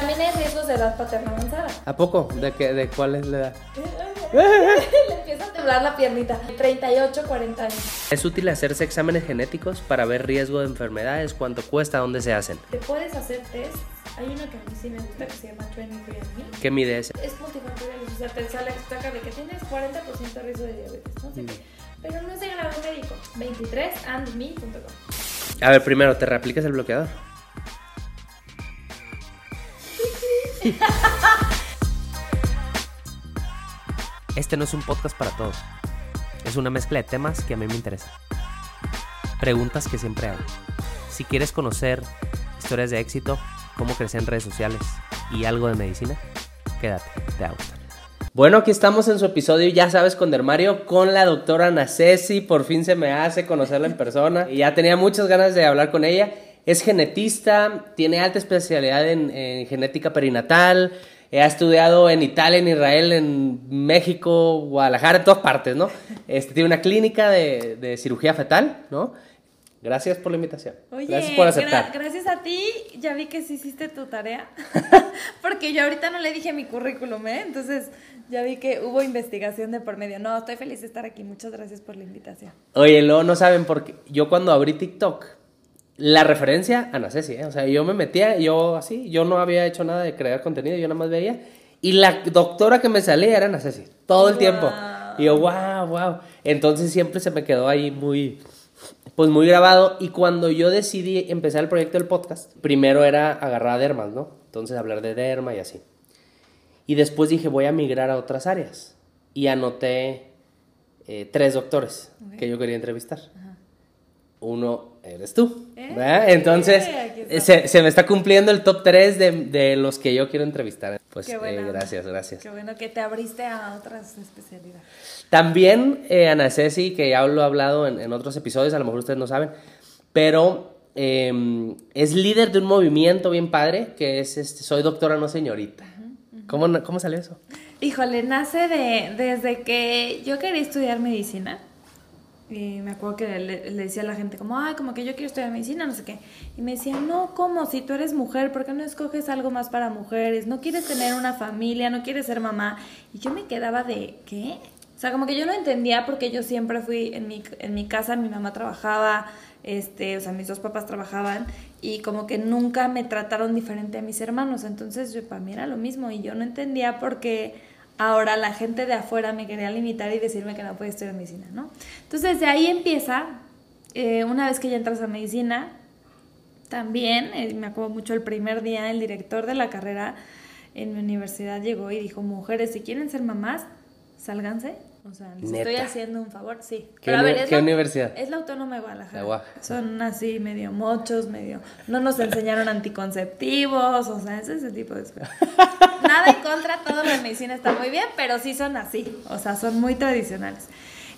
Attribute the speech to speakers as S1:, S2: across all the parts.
S1: También hay riesgos de edad paterna avanzada.
S2: ¿A poco? ¿De, qué, de cuál es la edad?
S1: Le empieza a temblar la piernita. 38, 40 años.
S2: ¿Es útil hacerse exámenes genéticos para ver riesgo de enfermedades? ¿Cuánto cuesta? ¿Dónde se hacen?
S1: Te puedes hacer test. Hay una que a mí sí me gusta que se llama 23
S2: ¿Qué mide ese?
S1: Es multifactorial, o sea, te sale saca de que tienes 40% de riesgo de diabetes, no sé qué. Pero no es de grado médico. 23andme.com.
S2: A ver, primero, ¿te reaplicas el bloqueador? Este no es un podcast para todos. Es una mezcla de temas que a mí me interesan. Preguntas que siempre hago. Si quieres conocer historias de éxito, cómo crecer en redes sociales y algo de medicina, quédate, te va. Bueno, aquí estamos en su episodio, ya sabes, con Dermario, con la doctora Ana Ceci. Por fin se me hace conocerla en persona. Y ya tenía muchas ganas de hablar con ella. Es genetista, tiene alta especialidad en, en genética perinatal. Ha estudiado en Italia, en Israel, en México, Guadalajara, en todas partes, ¿no? Este, tiene una clínica de, de cirugía fetal, ¿no? Gracias por la invitación.
S1: Oye,
S2: gracias por aceptar.
S1: gra- gracias a ti, ya vi que sí hiciste tu tarea. Porque yo ahorita no le dije mi currículum, ¿eh? Entonces ya vi que hubo investigación de por medio. No, estoy feliz de estar aquí. Muchas gracias por la invitación.
S2: Oye, luego no saben por qué. Yo cuando abrí TikTok, la referencia, Ana Ceci, ¿eh? O sea, yo me metía, yo así, yo no había hecho nada de crear contenido, yo nada más veía. Y la doctora que me salía era Ana Ceci, todo el tiempo. Y yo, wow, wow. Entonces siempre se me quedó ahí muy, pues muy grabado. Y cuando yo decidí empezar el proyecto del podcast, primero era agarrar a dermas, ¿no? Entonces hablar de derma y así. Y después dije, voy a migrar a otras áreas. Y anoté eh, tres doctores que yo quería entrevistar. Uno eres tú.
S1: ¡Eh!
S2: Entonces, eh, se, se me está cumpliendo el top 3 de, de los que yo quiero entrevistar. Pues eh, gracias, gracias.
S1: Qué bueno que te abriste a otras especialidades.
S2: También eh, Ana Ceci, que ya lo he hablado en, en otros episodios, a lo mejor ustedes no saben, pero eh, es líder de un movimiento bien padre que es este, Soy Doctora No Señorita. ¿Cómo, ¿Cómo salió eso?
S1: Híjole, nace de, desde que yo quería estudiar medicina. Y me acuerdo que le, decía a la gente como, ay, como que yo quiero estudiar medicina, no sé qué. Y me decía, no, ¿cómo? Si tú eres mujer, ¿por qué no escoges algo más para mujeres? ¿No quieres tener una familia? ¿No quieres ser mamá? Y yo me quedaba de, ¿qué? O sea, como que yo no entendía porque yo siempre fui, en mi, en mi casa mi mamá trabajaba, este, o sea, mis dos papás trabajaban y como que nunca me trataron diferente a mis hermanos. Entonces, yo, para mí era lo mismo y yo no entendía por qué ahora la gente de afuera me quería limitar y decirme que no podía estudiar medicina, ¿no? Entonces, de ahí empieza, eh, una vez que ya entras a medicina, también, eh, me acuerdo mucho el primer día, el director de la carrera en mi universidad llegó y dijo, mujeres, si quieren ser mamás, sálganse. O sea, les estoy haciendo un favor, sí.
S2: ¿Qué qué
S1: la,
S2: universidad?
S1: Es la Autónoma de Guadalajara. Son así medio mochos, medio... No nos enseñaron anticonceptivos, o sea, es ese tipo de cosas. Nada en contra, todo lo de medicina está muy bien, pero sí son así, o sea, son muy tradicionales.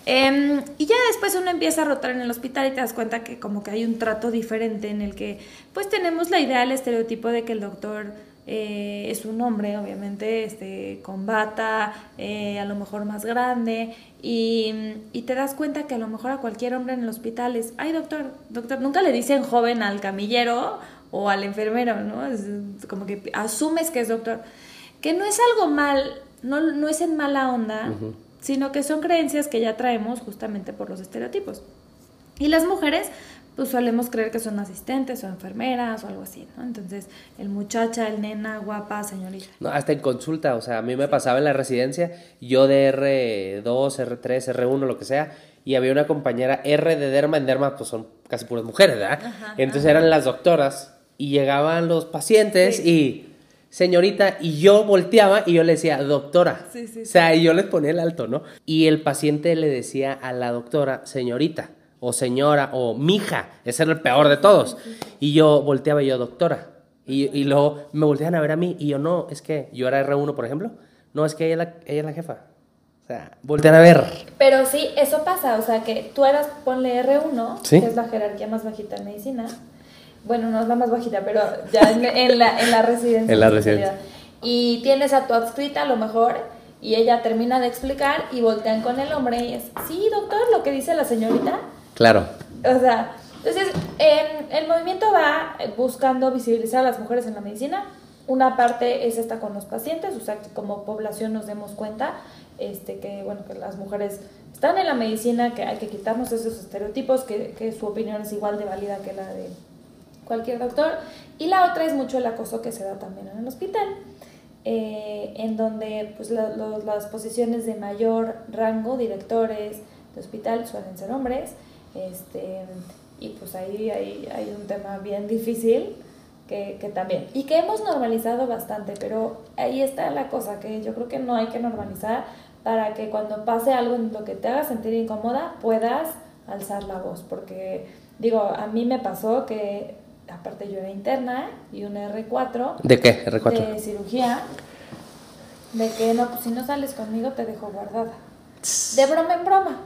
S1: Em, y ya después uno empieza a rotar en el hospital y te das cuenta que como que hay un trato diferente en el que pues tenemos la idea, el estereotipo de que el doctor eh, es un hombre, obviamente, este, con bata, eh, a lo mejor más grande, y, y te das cuenta que a lo mejor a cualquier hombre en el hospital es, ay doctor, doctor, nunca le dicen joven al camillero o al enfermero, ¿no? Es como que asumes que es doctor. Que no es algo mal, no, no es en mala onda, sino que son creencias que ya traemos justamente por los estereotipos. Y las mujeres, pues solemos creer que son asistentes o enfermeras o algo así, ¿no? Entonces, el muchacha, el nena, guapa, señorita.
S2: No, hasta en consulta, o sea, a mí me pasaba en la residencia, yo de R2, R3, R1, lo que sea, y había una compañera R de derma, en derma pues son casi puras mujeres, ¿verdad? Entonces eran las doctoras y llegaban los pacientes y señorita, y yo volteaba y yo le decía, doctora.
S1: Sí, sí,
S2: O sea, y yo les ponía el alto, ¿no? Y el paciente le decía a la doctora, señorita, o señora, o mija, ese era el peor de todos. Y yo volteaba y yo, doctora. Y, y luego me voltean a ver a mí y yo, no, es que yo era R1, por ejemplo. No, es que ella la, ella es la jefa. O sea, voltean a ver.
S1: Pero sí, eso pasa, o sea que tú eras, ponle R1,
S2: Sí.
S1: que es la jerarquía más bajita en medicina. Bueno, no es la más bajita, pero ya en, en la, en la residencia.
S2: En la residencia.
S1: Y tienes a tu adscrita a lo mejor, y ella termina de explicar y voltean con el hombre y es, sí, doctor, lo que dice la señorita.
S2: Claro.
S1: O sea, entonces, em, el movimiento va buscando visibilizar a las mujeres en la medicina una parte es esta con los pacientes, o sea, que como población nos demos cuenta este, que, bueno, que las mujeres están en la medicina, que hay que quitarnos esos estereotipos, que, que su opinión es igual de válida que la de cualquier doctor. Y la otra es mucho el acoso que se da también en el hospital, eh, en donde pues, las posiciones de mayor rango, directores de hospital, suelen ser hombres. Este, y pues ahí hay, hay un tema bien difícil que, que, también. Y que hemos normalizado bastante, pero ahí está la cosa, que yo creo que no hay que normalizar para que cuando pase algo en lo que te haga sentir incómoda puedas alzar la voz. Porque digo, a mí me pasó que aparte yo era interna y un R4.
S2: ¿De qué? R4.
S1: De cirugía. De que no, pues si no sales conmigo te dejo guardada. De broma en broma.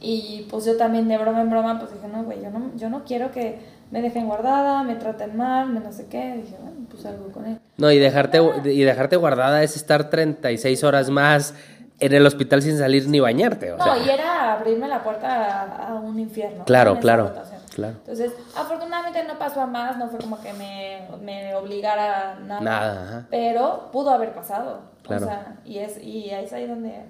S1: Y pues yo también de broma en broma, pues dije, no, güey, yo no, yo no quiero que me dejen guardada, me traten mal, me no sé qué. dije, bueno, pues algo con él.
S2: No, y dejarte, y dejarte guardada es estar 36 horas más en el hospital sin salir ni bañarte. O
S1: no, y era abrirme la puerta a, un infierno.
S2: Claro, claro.
S1: Entonces, afortunadamente no pasó a más, no fue como que me, me obligara a nada. Nada, Pero pudo haber pasado. Claro. O sea, y, es, y ahí es ahí donde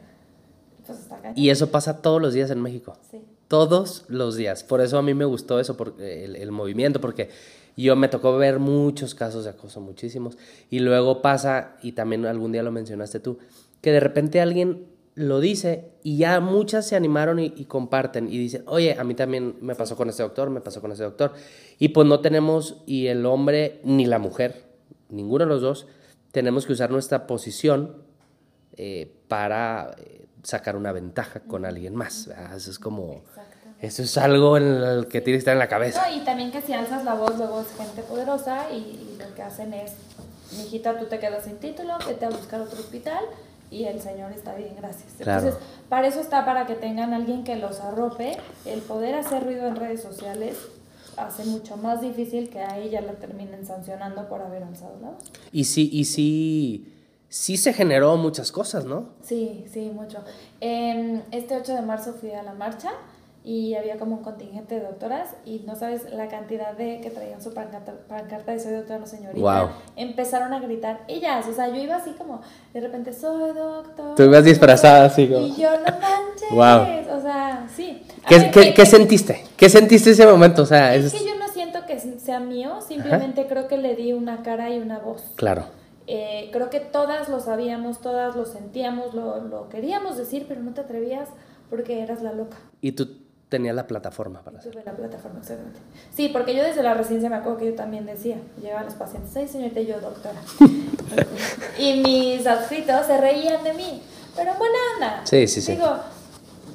S1: pues está
S2: Y eso pasa todos los días en México. Sí. Todos los días. Por eso a mí me gustó eso, porque el, el movimiento, porque yo me tocó ver muchos casos de acoso, muchísimos. Y luego pasa, y también algún día lo mencionaste tú, que de repente alguien lo dice y ya muchas se animaron y, comparten y dicen, oye, a mí también me pasó con este doctor, me pasó con este doctor. Y pues no tenemos, y el hombre ni la mujer, ninguno de los dos, tenemos que usar nuestra posición eh, para eh, sacar una ventaja con alguien más. Eso es como... Eso es algo en el que tienes que estar en la cabeza.
S1: y también que si alzas la voz, luego es gente poderosa y, lo que hacen es, mijita, tú te quedas sin título, vete a buscar otro hospital y el Señor está bien, gracias. Entonces, para eso está, para que tengan alguien que los arrope. El poder hacer ruido en redes sociales hace mucho más difícil que a ella la terminen sancionando por haber alzado la voz.
S2: Y sí, y sí, sí se generó muchas cosas, ¿no?
S1: Sí, sí, mucho. Em, este 8 de marzo fui a la marcha y había como un contingente de doctoras y no sabes la cantidad de que traían su pancarta, de soy doctora, señorita. Empezaron a gritar ellas, o sea, yo iba así como de repente soy doctor.
S2: Tú ibas disfrazada así como.
S1: Y yo no manches, o sea, sí.
S2: ¿Qué, ¿qué, sentiste? ¿Qué sentiste ese momento? O sea,
S1: es, que yo no siento que sea mío, simplemente creo que le di una cara y una voz.
S2: Claro.
S1: Eh, creo que todas lo sabíamos, todas lo sentíamos, lo, lo queríamos decir, pero no te atrevías porque eras la loca.
S2: ¿Y tú tenía la plataforma para
S1: hacerlo. la plataforma, exactamente. Sí, porque yo desde la residencia me acuerdo que yo también decía, llegaban los pacientes, ay señorita, yo doctora. y mis adscritos se reían de mí, pero buena onda.
S2: Sí, sí, sí.
S1: Digo,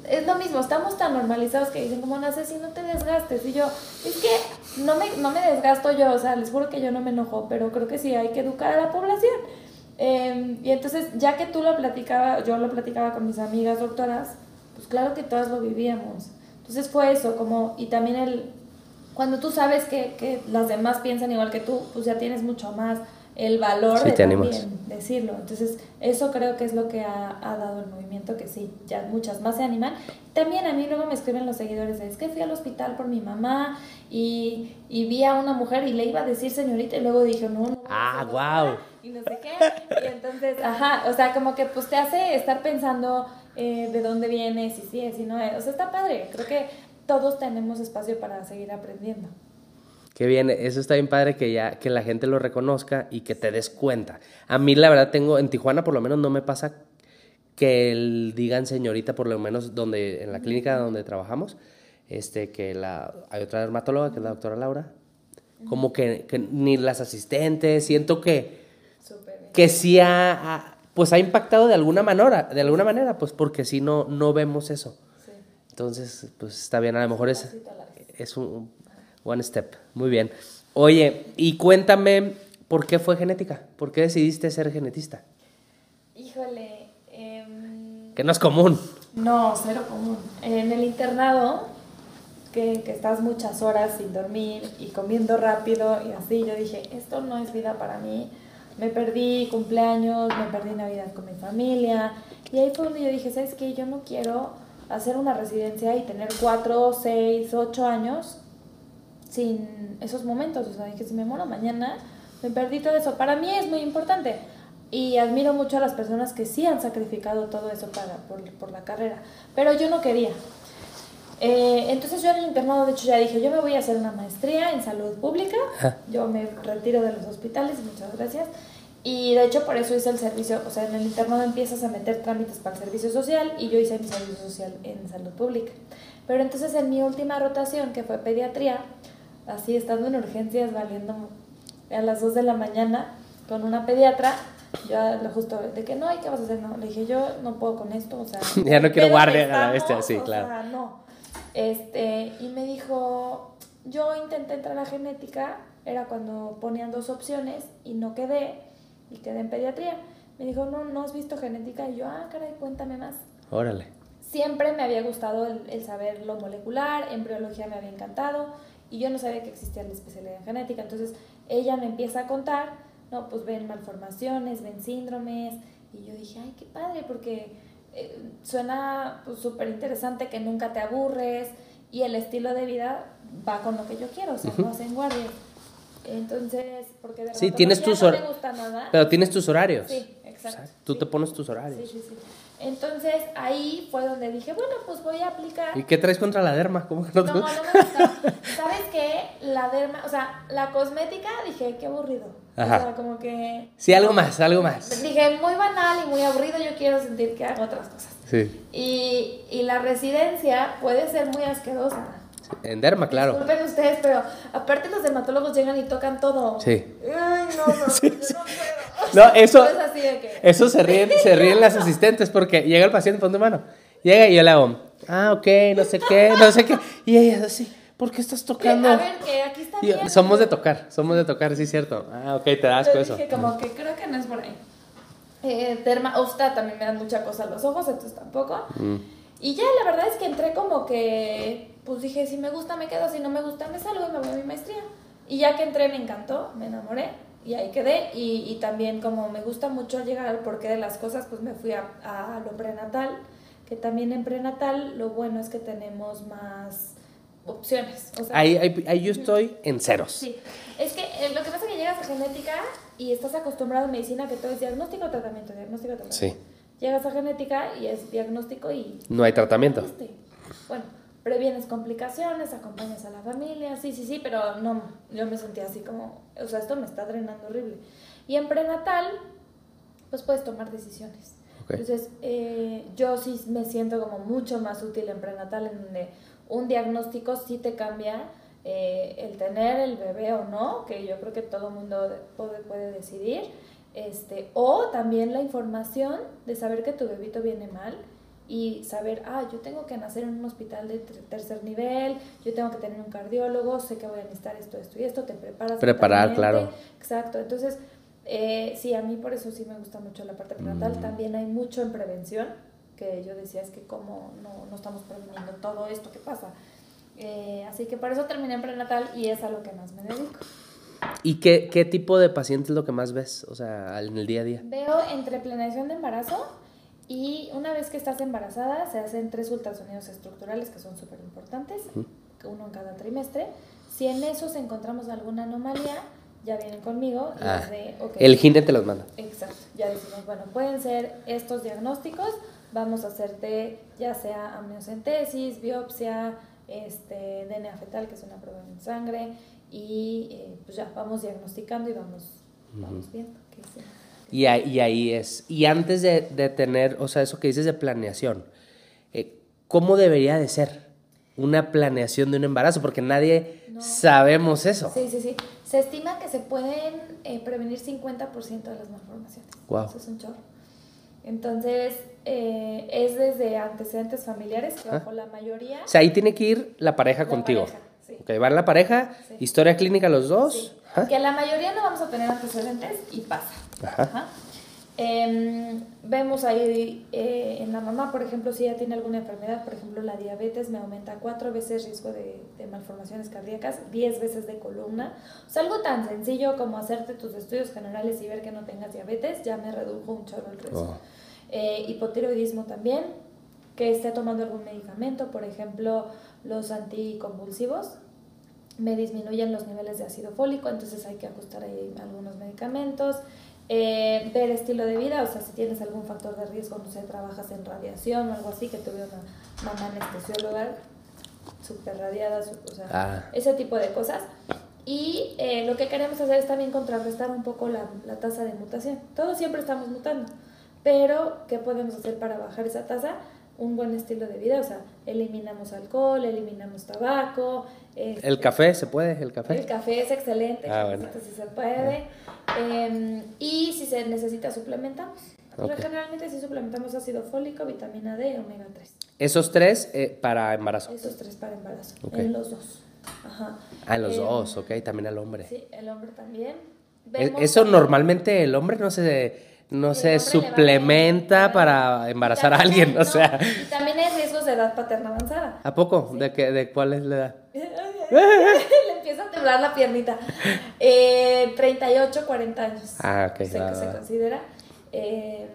S1: es lo mismo, estamos tan normalizados que dicen, como no sé si no te desgastes. Y yo, es que no me, no me desgasto yo, o sea, les juro que yo no me enojo, pero creo que sí hay que educar a la población. Em, y entonces, ya que tú lo platicaba, yo lo platicaba con mis amigas doctoras, pues claro que todas lo vivíamos. Entonces fue eso, como, y también el, cuando tú sabes que, que las demás piensan igual que tú, pues ya tienes mucho más el valor de también decirlo. Entonces, eso creo que es lo que ha, ha, dado el movimiento, que sí, ya muchas más se animan. También a mí luego me escriben los seguidores, es que fui al hospital por mi mamá y, y vi a una mujer y le iba a decir señorita y luego dije, no, no.
S2: Ah, wow.
S1: Y no sé qué. Y entonces, ajá, o sea, como que pues te hace estar pensando eh, de dónde vienes, si sí si no es. O sea, está padre. Creo que todos tenemos espacio para seguir aprendiendo.
S2: Qué bien, eso está bien padre que ya que la gente lo reconozca y que te des cuenta. A mí la verdad tengo en Tijuana por lo menos no me pasa que digan señorita por lo menos donde en la clínica donde trabajamos, este que la hay otra dermatóloga que es la doctora Laura, como que, ni las asistentes, siento que que sí ha, pues ha impactado de alguna manera, de alguna manera, pues porque si no, no vemos eso. Entonces, pues está bien, a lo mejor es, es un one step. Muy bien. Oye, y cuéntame, ¿por qué fue genética? ¿Por qué decidiste ser genetista?
S1: Híjole. Em,
S2: que no es común.
S1: No, cero común. En el internado, que, que, estás muchas horas sin dormir y comiendo rápido y así, yo dije, esto no es vida para mí me perdí cumpleaños, me perdí Navidad con mi familia. Y ahí fue donde yo dije, ¿sabes qué? Yo no quiero hacer una residencia y tener cuatro, seis, ocho años sin esos momentos. O sea, dije, si me muero mañana, me perdí todo eso. Para mí es muy importante y admiro mucho a las personas que sí han sacrificado todo eso para, por, por la carrera, pero yo no quería. Eh, entonces yo en el internado, de hecho, ya dije, yo me voy a hacer una maestría en salud pública, yo me retiro de los hospitales, muchas gracias. Y de hecho por eso hice el servicio, o sea, en el internado empiezas a meter trámites para el servicio social y yo hice mi servicio social en salud pública. Pero entonces en mi última rotación, que fue pediatría, así estando en urgencias, valiendo a las 2 de la mañana con una pediatra, yo justo de que no, ¿y qué vas a hacer? No, le dije, yo no puedo con esto, o sea...
S2: ya no quiero guardia a la bestia, sí, claro.
S1: O sea, no. Este, y me dijo, yo intenté entrar a genética, era cuando ponían dos opciones y no quedé, y quedé en pediatría. Me dijo, no, no has visto genética, y yo, ah, caray, cuéntame más.
S2: Órale.
S1: Siempre me había gustado el, el saber lo molecular, embriología me había encantado, y yo no sabía que existía la especialidad en genética. Entonces ella me empieza a contar, no, pues ven malformaciones, ven síndromes, y yo dije, ay, qué padre, porque eh, suena súper pues, interesante que nunca te aburres y el estilo de vida va con lo que yo quiero, o sea, no hacen guardia. Entonces, porque de
S2: sí, tienes tus no me gusta nada. Pero tienes tus horarios. Sí, exacto. tú te pones tus horarios.
S1: Sí, sí, sí. Entonces ahí fue donde dije, bueno, pues voy a aplicar.
S2: ¿Y qué traes contra la derma? ¿Cómo que
S1: no, no, no me gusta. ¿Sabes qué? La derma, o sea, la cosmética, dije, qué aburrido. Ajá. O sea, como que.
S2: Sí, algo más, algo más.
S1: Dije, muy banal y muy aburrido, yo quiero sentir que hago otras cosas.
S2: Sí.
S1: Y, y la residencia puede ser muy asquerosa.
S2: En derma, claro.
S1: Disculpen ustedes, pero aparte los dermatólogos llegan y tocan todo.
S2: Sí.
S1: Ay, no, no, sí, no.
S2: No, eso, eso se ríen, se ríen las asistentes porque llega el paciente, pon mano. Llega y yo le hago, ah, ok, no sé qué, no sé qué. Y ella así, ¿por qué estás tocando?
S1: A ver, que aquí está bien.
S2: Somos de tocar, somos de tocar, sí es cierto. Ah, ok, te das con eso.
S1: como que creo que no es por ahí. Eh, derma, Osta también me dan mucha cosa los ojos, entonces tampoco. Mm. Y ya la verdad es que entré como que, pues dije, si me gusta me quedo, si no me gusta me salgo y me voy a mi maestría. Y ya que entré me encantó, me enamoré y ahí quedé. Y, y, también como me gusta mucho llegar al porqué de las cosas, pues me fui a, a, lo prenatal, que también en prenatal lo bueno es que tenemos más opciones. O sea,
S2: ahí, ahí, yo estoy en ceros.
S1: Sí, es que eh, lo que pasa es que llegas a genética y estás acostumbrado a medicina que todo es diagnóstico tratamiento, diagnóstico tratamiento. Sí. Llegas a genética y es diagnóstico y...
S2: No hay tratamiento.
S1: Bueno, previenes complicaciones, acompañas a la familia, sí, sí, sí, pero no, yo me sentía así como, o sea, esto me está drenando horrible. Y en prenatal, pues puedes tomar decisiones. Entonces, eh, yo sí me siento como mucho más útil en prenatal, en donde un diagnóstico sí te cambia eh, el tener el bebé o no, que yo creo que todo mundo puede, puede decidir, este, o también la información de saber que tu bebito viene mal y saber, ah, yo tengo que nacer en un hospital de tercer nivel, yo tengo que tener un cardiólogo, sé que voy a necesitar esto, esto y esto, te preparas.
S2: Preparar, claro.
S1: Exacto, entonces, eh, sí, a mí por eso sí me gusta mucho la parte prenatal, mm. también hay mucho en prevención, que yo decía es que como no, no estamos preveniendo todo esto que pasa. Eh, así que por eso terminé en prenatal y es a lo que más me dedico.
S2: ¿Y qué, qué tipo de paciente es lo que más ves, o sea, en el día a día?
S1: Veo entre planeación de embarazo, y una vez que estás embarazada, se hacen tres ultrasonidos estructurales que son súper importantes, uno en cada trimestre. Si en esos encontramos alguna anomalía, ya vienen conmigo y ah, de,
S2: El gine te los manda.
S1: Exacto, ya decimos, bueno, pueden ser estos diagnósticos, vamos a hacerte ya sea amniocentesis, biopsia, este, DNA fetal, que es una prueba en sangre, y eh, pues ya vamos diagnosticando y vamos, vamos viendo qué.
S2: Y ahí, es. Y antes de, tener, o sea, eso que dices de planeación, eh, ¿cómo debería de ser una planeación de un embarazo? Porque nadie sabemos eso.
S1: Sí, sí, sí. Se estima que se pueden eh, prevenir 50% de las malformaciones.
S2: Wow.
S1: Eso es un chorro. Entonces, eh, es desde antecedentes familiares, que bajo la mayoría...
S2: O sea, ahí tiene que ir la pareja contigo. Pareja, sí. Ok, van la pareja, historia clínica los dos.
S1: Que la mayoría no vamos a tener antecedentes y pasa. Em, vemos ahí eh, en la mamá, por ejemplo, si ella tiene alguna enfermedad, por ejemplo, la diabetes me aumenta cuatro veces riesgo de, malformaciones cardíacas, diez veces de columna. O sea, algo tan sencillo como hacerte tus estudios generales y ver que no tengas diabetes, ya me redujo un chorro el riesgo. Oh. Eh, hipotiroidismo también, que esté tomando algún medicamento, por ejemplo, los anticonvulsivos, me disminuyen los niveles de ácido fólico, entonces hay que ajustar ahí algunos medicamentos. Eh, ver estilo de vida, o sea, si tienes algún factor de riesgo, no sé, trabajas en radiación o algo así, que tuve una mamá anestesióloga súper radiada, o sea,
S2: Ah.
S1: ese tipo de cosas. Y eh, lo que queremos hacer es también contrarrestar un poco la, la tasa de mutación. Todos siempre estamos mutando, pero ¿qué podemos hacer para bajar esa tasa? Un buen estilo de vida, o sea, eliminamos alcohol, eliminamos tabaco. este,
S2: ¿El café se puede? ¿El café?
S1: el café es excelente,
S2: Ah, bueno.
S1: si se puede. Em, y si se necesita, suplementamos. Pero. Generalmente sí suplementamos ácido fólico, vitamina D y omega 3.
S2: Esos tres eh, para embarazo.
S1: Esos tres para embarazo, en los dos. Ajá.
S2: Ah, los
S1: Em,
S2: dos, ok, también al hombre.
S1: Sí, el hombre también.
S2: E-
S1: Vemos
S2: Eso normalmente el hombre no se, no se
S1: le
S2: suplementa para embarazar a alguien, o sea.
S1: Y también hay riesgos de edad paterna avanzada.
S2: ¿A poco? ¿De, qué, ¿De cuál es la edad?
S1: Le empieza a temblar la piernita. Eh, 38, 40 años.
S2: Ah, ok,
S1: Se,
S2: va,
S1: se
S2: va.
S1: considera. Eh,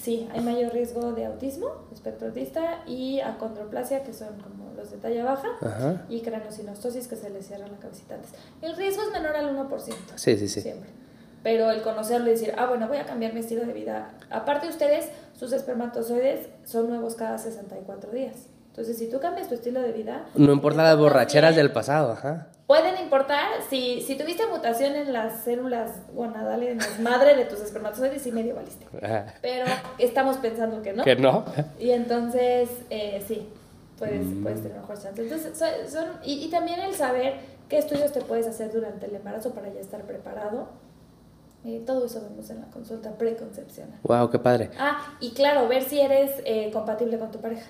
S1: sí, hay mayor riesgo de autismo, espectro autista, y acondroplasia, que son como los de talla baja,
S2: Ajá.
S1: y craneosinostosis, que se les cierra la cabecita antes. El riesgo es menor al 1%.
S2: Sí, sí, sí.
S1: Siempre. Pero el conocerlo y decir, ah, bueno, voy a cambiar mi estilo de vida. Aparte, ustedes, sus espermatozoides son nuevos cada 64 días. Entonces, si tú cambias tu estilo de vida.
S2: No importa las borracheras del pasado, ajá.
S1: Pueden importar si, si tuviste mutación en las células gonadales madre de tus espermatozoides y medio valiste. Pero estamos pensando que no.
S2: ¿Que no?
S1: Y entonces, eh, sí, puedes,
S2: Mm.
S1: puedes tener mejor chance. Entonces, son, son- y, y también el saber qué estudios te puedes hacer durante el embarazo para ya estar preparado. Eh, todo eso vemos en la consulta preconcepcional.
S2: Wow, qué padre.
S1: Ah, y claro, ver si eres eh, compatible con tu pareja.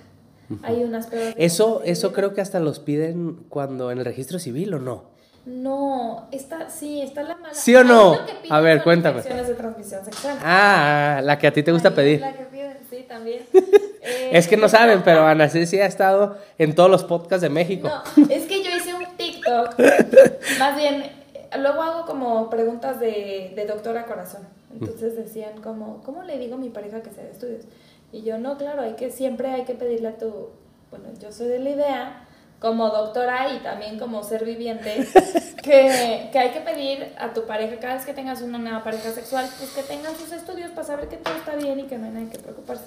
S1: Hay unas pruebas.
S2: Eso, eso creo que hasta los piden cuando en el registro civil o no.
S1: No, está, sí, está la mala.
S2: ¿Sí o no?
S1: piden
S2: A ver, cuéntame.
S1: de transmisión sexual.
S2: Ah, la que a ti te gusta pedir.
S1: la que piden, sí, también. Eh,
S2: Es que no saben, pero Ana Ceci ha estado en todos los podcasts de México.
S1: No, es que yo hice un TikTok. Más bien, luego hago como preguntas de, de doctora corazón. Entonces decían como, ¿cómo le digo a mi pareja que se haga estudios? Y yo, no, claro, hay que, siempre hay que pedirle a tu, bueno, yo soy de la idea, como doctora y también como ser viviente, que, que hay que pedir a tu pareja, cada vez que tengas una nueva pareja sexual, pues que tengan sus estudios para saber que todo está bien y que no hay nada que preocuparse.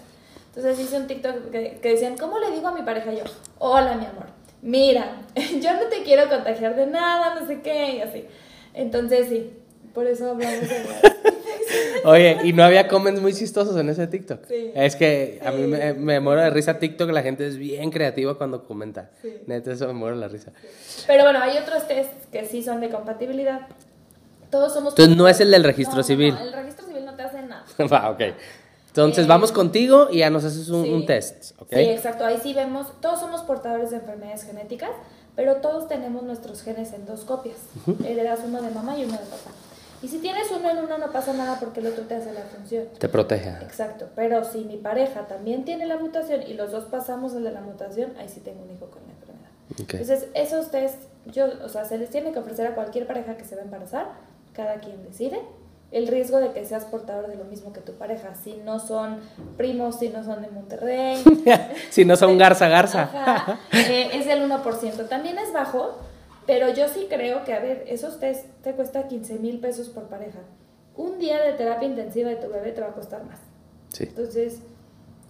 S1: Entonces hice un TikTok que, que decían, ¿cómo le digo a mi pareja yo? Hola, mi amor. Mira, yo no te quiero contagiar de nada, no sé qué, y así. Entonces sí, por eso hablamos de
S2: Oye, y no había comments muy chistosos en ese TikTok.
S1: Sí.
S2: Es que a mí me, me muero de risa TikTok, la gente es bien creativa cuando comenta.
S1: Sí.
S2: Neta, eso me muero de la risa.
S1: Pero bueno, hay otros test que sí son de compatibilidad. Todos somos...
S2: Entonces no es el del registro
S1: No,
S2: civil.
S1: No, el registro civil no te hace nada.
S2: Va, ok. Entonces
S1: Eh,
S2: vamos contigo y ya nos haces un, un test, ¿ok?
S1: Sí, exacto. Ahí sí vemos, todos somos portadores de enfermedades genéticas, pero todos tenemos nuestros genes en dos copias. Heredas uno de mamá y uno de papá. Y si tienes uno en uno no pasa nada porque el otro te hace la función.
S2: Te protege.
S1: Exacto, pero si mi pareja también tiene la mutación y los dos pasamos el de la mutación, ahí sí tengo un hijo con la enfermedad.
S2: Ok.
S1: Entonces, esos test, yo, o sea, se les tiene que ofrecer a cualquier pareja que se va a embarazar, cada quien decide. El riesgo de que seas portador de lo mismo que tu pareja, si no son primos, si no son de Monterrey,
S2: si no son garza, garza.
S1: Ajá, eh, es del 1%. También es bajo, pero yo sí creo que, a ver, esos test te cuesta 15 mil pesos por pareja. Un día de terapia intensiva de tu bebé te va a costar más.
S2: Sí.
S1: Entonces,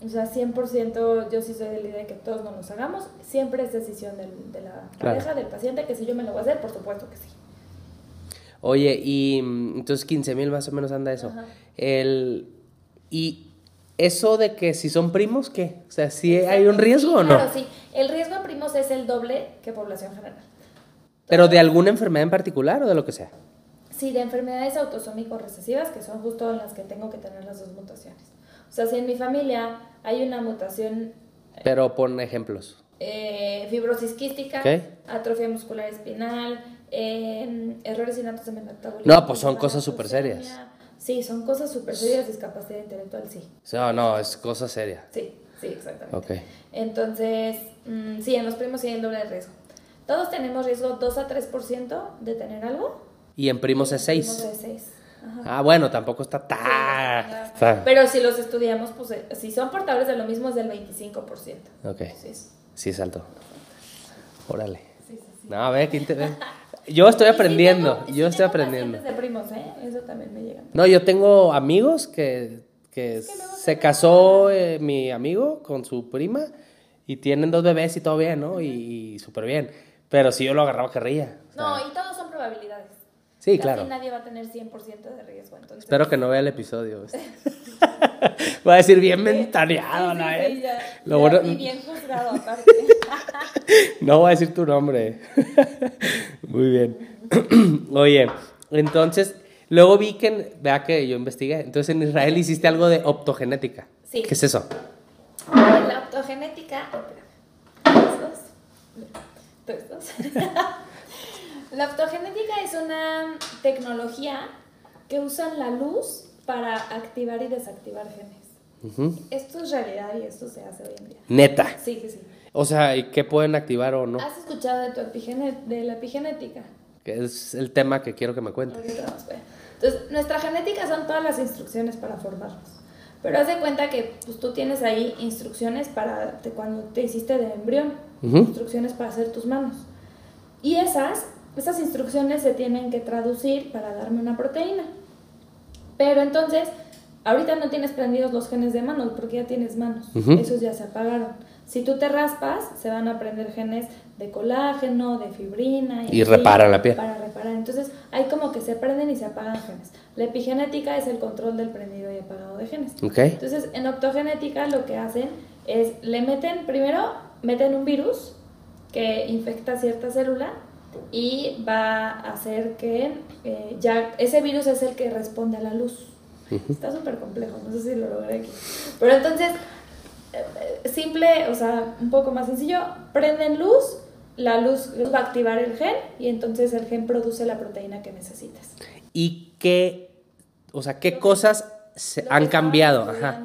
S1: o sea, 100% yo sí soy de la idea de que todos nos los hagamos. Siempre es decisión del- de la
S2: Claro.
S1: pareja, del paciente, que si yo me lo voy a hacer, por supuesto que sí.
S2: Oye, y mm, entonces 15 mil más o menos anda eso.
S1: Ajá.
S2: El, y eso de que si son primos, ¿qué? O sea, ¿sí hay un riesgo
S1: Sí,
S2: o no?
S1: Claro, sí. El riesgo en primos es el doble que población general.
S2: Pero de alguna enfermedad en particular o de lo que sea.
S1: Sí, de enfermedades autosómicos recesivas, que son justo en las que tengo que tener las dos mutaciones. O sea, si en mi familia hay una mutación
S2: Pero pon ejemplos.
S1: eh, fibrosis quística,
S2: Ok.
S1: atrofia muscular espinal, eh, errores innatos de metabolismo.
S2: No, pues son cosas súper serias.
S1: Sí, son cosas súper serias, discapacidad intelectual, sí.
S2: O sea, no, es cosa seria.
S1: Sí, sí, exactamente.
S2: Ok.
S1: Entonces, mm, sí, en los primos sí hay el doble de riesgo. Todos tenemos riesgo 2 a 3% de tener algo.
S2: Y en primos es
S1: Primos
S2: 6.
S1: de 6. Ajá.
S2: Ah, bueno, tampoco está
S1: Sí,
S2: tan...
S1: Pero si los estudiamos, pues eh, si son portadores de lo mismo es del 25%.
S2: Ok,
S1: Sí, sí,
S2: sí es alto. Órale.
S1: sí. sí.
S2: No, a ver, ¿quién te ve? Yo estoy
S1: sí
S2: aprendiendo,
S1: y
S2: yo
S1: sí
S2: estoy aprendiendo.
S1: de primos, ¿eh? Eso también me llega.
S2: No, yo tengo amigos que, que
S1: que luego
S2: se casó eh, mi amigo con su prima y tienen dos bebés y todo bien, ¿no? Y, y súper bien. Pero si yo lo agarraba, querría. O sea,
S1: No, y todos son probabilidades.
S2: sí,
S1: Casi
S2: claro.
S1: nadie va a tener 100% de riesgo. Entonces,
S2: Espero que no vea el episodio. Voy a decir bien ventaneado,
S1: Sí,
S2: ¿no?
S1: sí, sí, ya.
S2: Lo
S1: Ya,
S2: bueno-
S1: Y bien juzgado, aparte.
S2: No voy a decir tu nombre. Muy bien. Oye, entonces, luego vi que, vea que yo investigué, entonces en Israel hiciste algo de optogenética.
S1: Sí.
S2: ¿Qué es eso?
S1: La optogenética. La optogenética es una tecnología que usan la luz para activar y desactivar genes.
S2: Ujú.
S1: Esto es realidad y esto se hace hoy en día.
S2: Neta.
S1: Sí, sí, sí.
S2: O sea, ¿y qué pueden activar o no?
S1: ¿Has escuchado de, tu de la epigenética?
S2: Que es el tema que quiero que me cuentes.
S1: Entonces, nuestra genética son todas las instrucciones para formarnos. Pero haz de cuenta que pues, tú tienes ahí instrucciones para de cuando te hiciste de embrión,
S2: Ujú.
S1: instrucciones para hacer tus manos. Y esas, esas instrucciones se tienen que traducir para darme una proteína. Pero entonces, ahorita no tienes prendidos los genes de manos porque ya tienes manos.
S2: Ujú.
S1: Esos ya se apagaron. Si tú te raspas, se van a prender genes de colágeno, de fibrina.
S2: Y reparan la piel.
S1: Para reparar. Entonces, hay como que se prenden y se apagan genes. La epigenética es el control del prendido y apagado de genes.
S2: ¿Ok?
S1: Entonces, en optogenética lo que hacen es, le meten, primero, meten un virus que infecta cierta célula y va a hacer que eh, ya ese virus es el que responde a la luz. Está súper complejo, no sé si lo logré aquí. Pero entonces, eh, simple, o sea, un poco más sencillo, prenden luz, la luz va a activar el gen y entonces el gen produce la proteína que necesitas.
S2: ¿Y qué, o sea, qué
S1: Lo que-
S2: cosas se han cambiado? Ajá.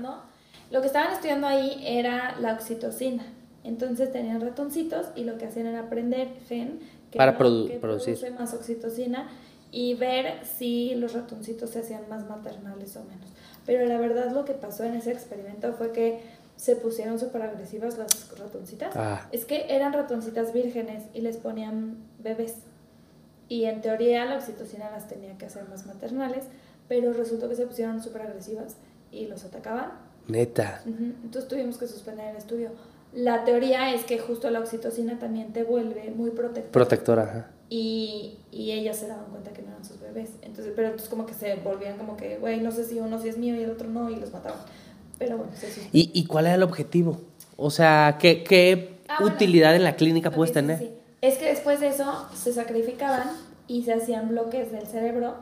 S1: Lo que estaban estudiando ahí era la oxitocina. Entonces tenían ratoncitos y lo que hacían era aprender gen
S2: Para
S1: no-
S2: produ-
S1: que
S2: producir.
S1: produce más oxitocina y ver si los ratoncitos se hacían más maternales o menos. Pero la verdad lo que pasó en ese experimento fue que se pusieron súper agresivas las ratoncitas.
S2: Ah.
S1: Es que eran ratoncitas vírgenes y les ponían bebés. Y en teoría la oxitocina las tenía que hacer más maternales, pero resultó que se pusieron súper agresivas y los atacaban.
S2: Neta.
S1: Entonces tuvimos que suspender el estudio. La teoría es que justo la oxitocina también te vuelve muy protectora.
S2: Protectora, ajá.
S1: y, y ellas se daban cuenta que no eran sus bebés. Entonces, pero entonces como que se volvían como que, güey, no sé si uno sí es mío y el otro no, y los mataban. Pero bueno, se suspendieron.
S2: ¿Y, y cuál era el objetivo? O sea, ¿qué, qué
S1: Ah, bueno.
S2: utilidad en la clínica
S1: Ok,
S2: puedes
S1: sí, sí,
S2: tener?
S1: sí. Es que después de eso se sacrificaban y se hacían bloques del cerebro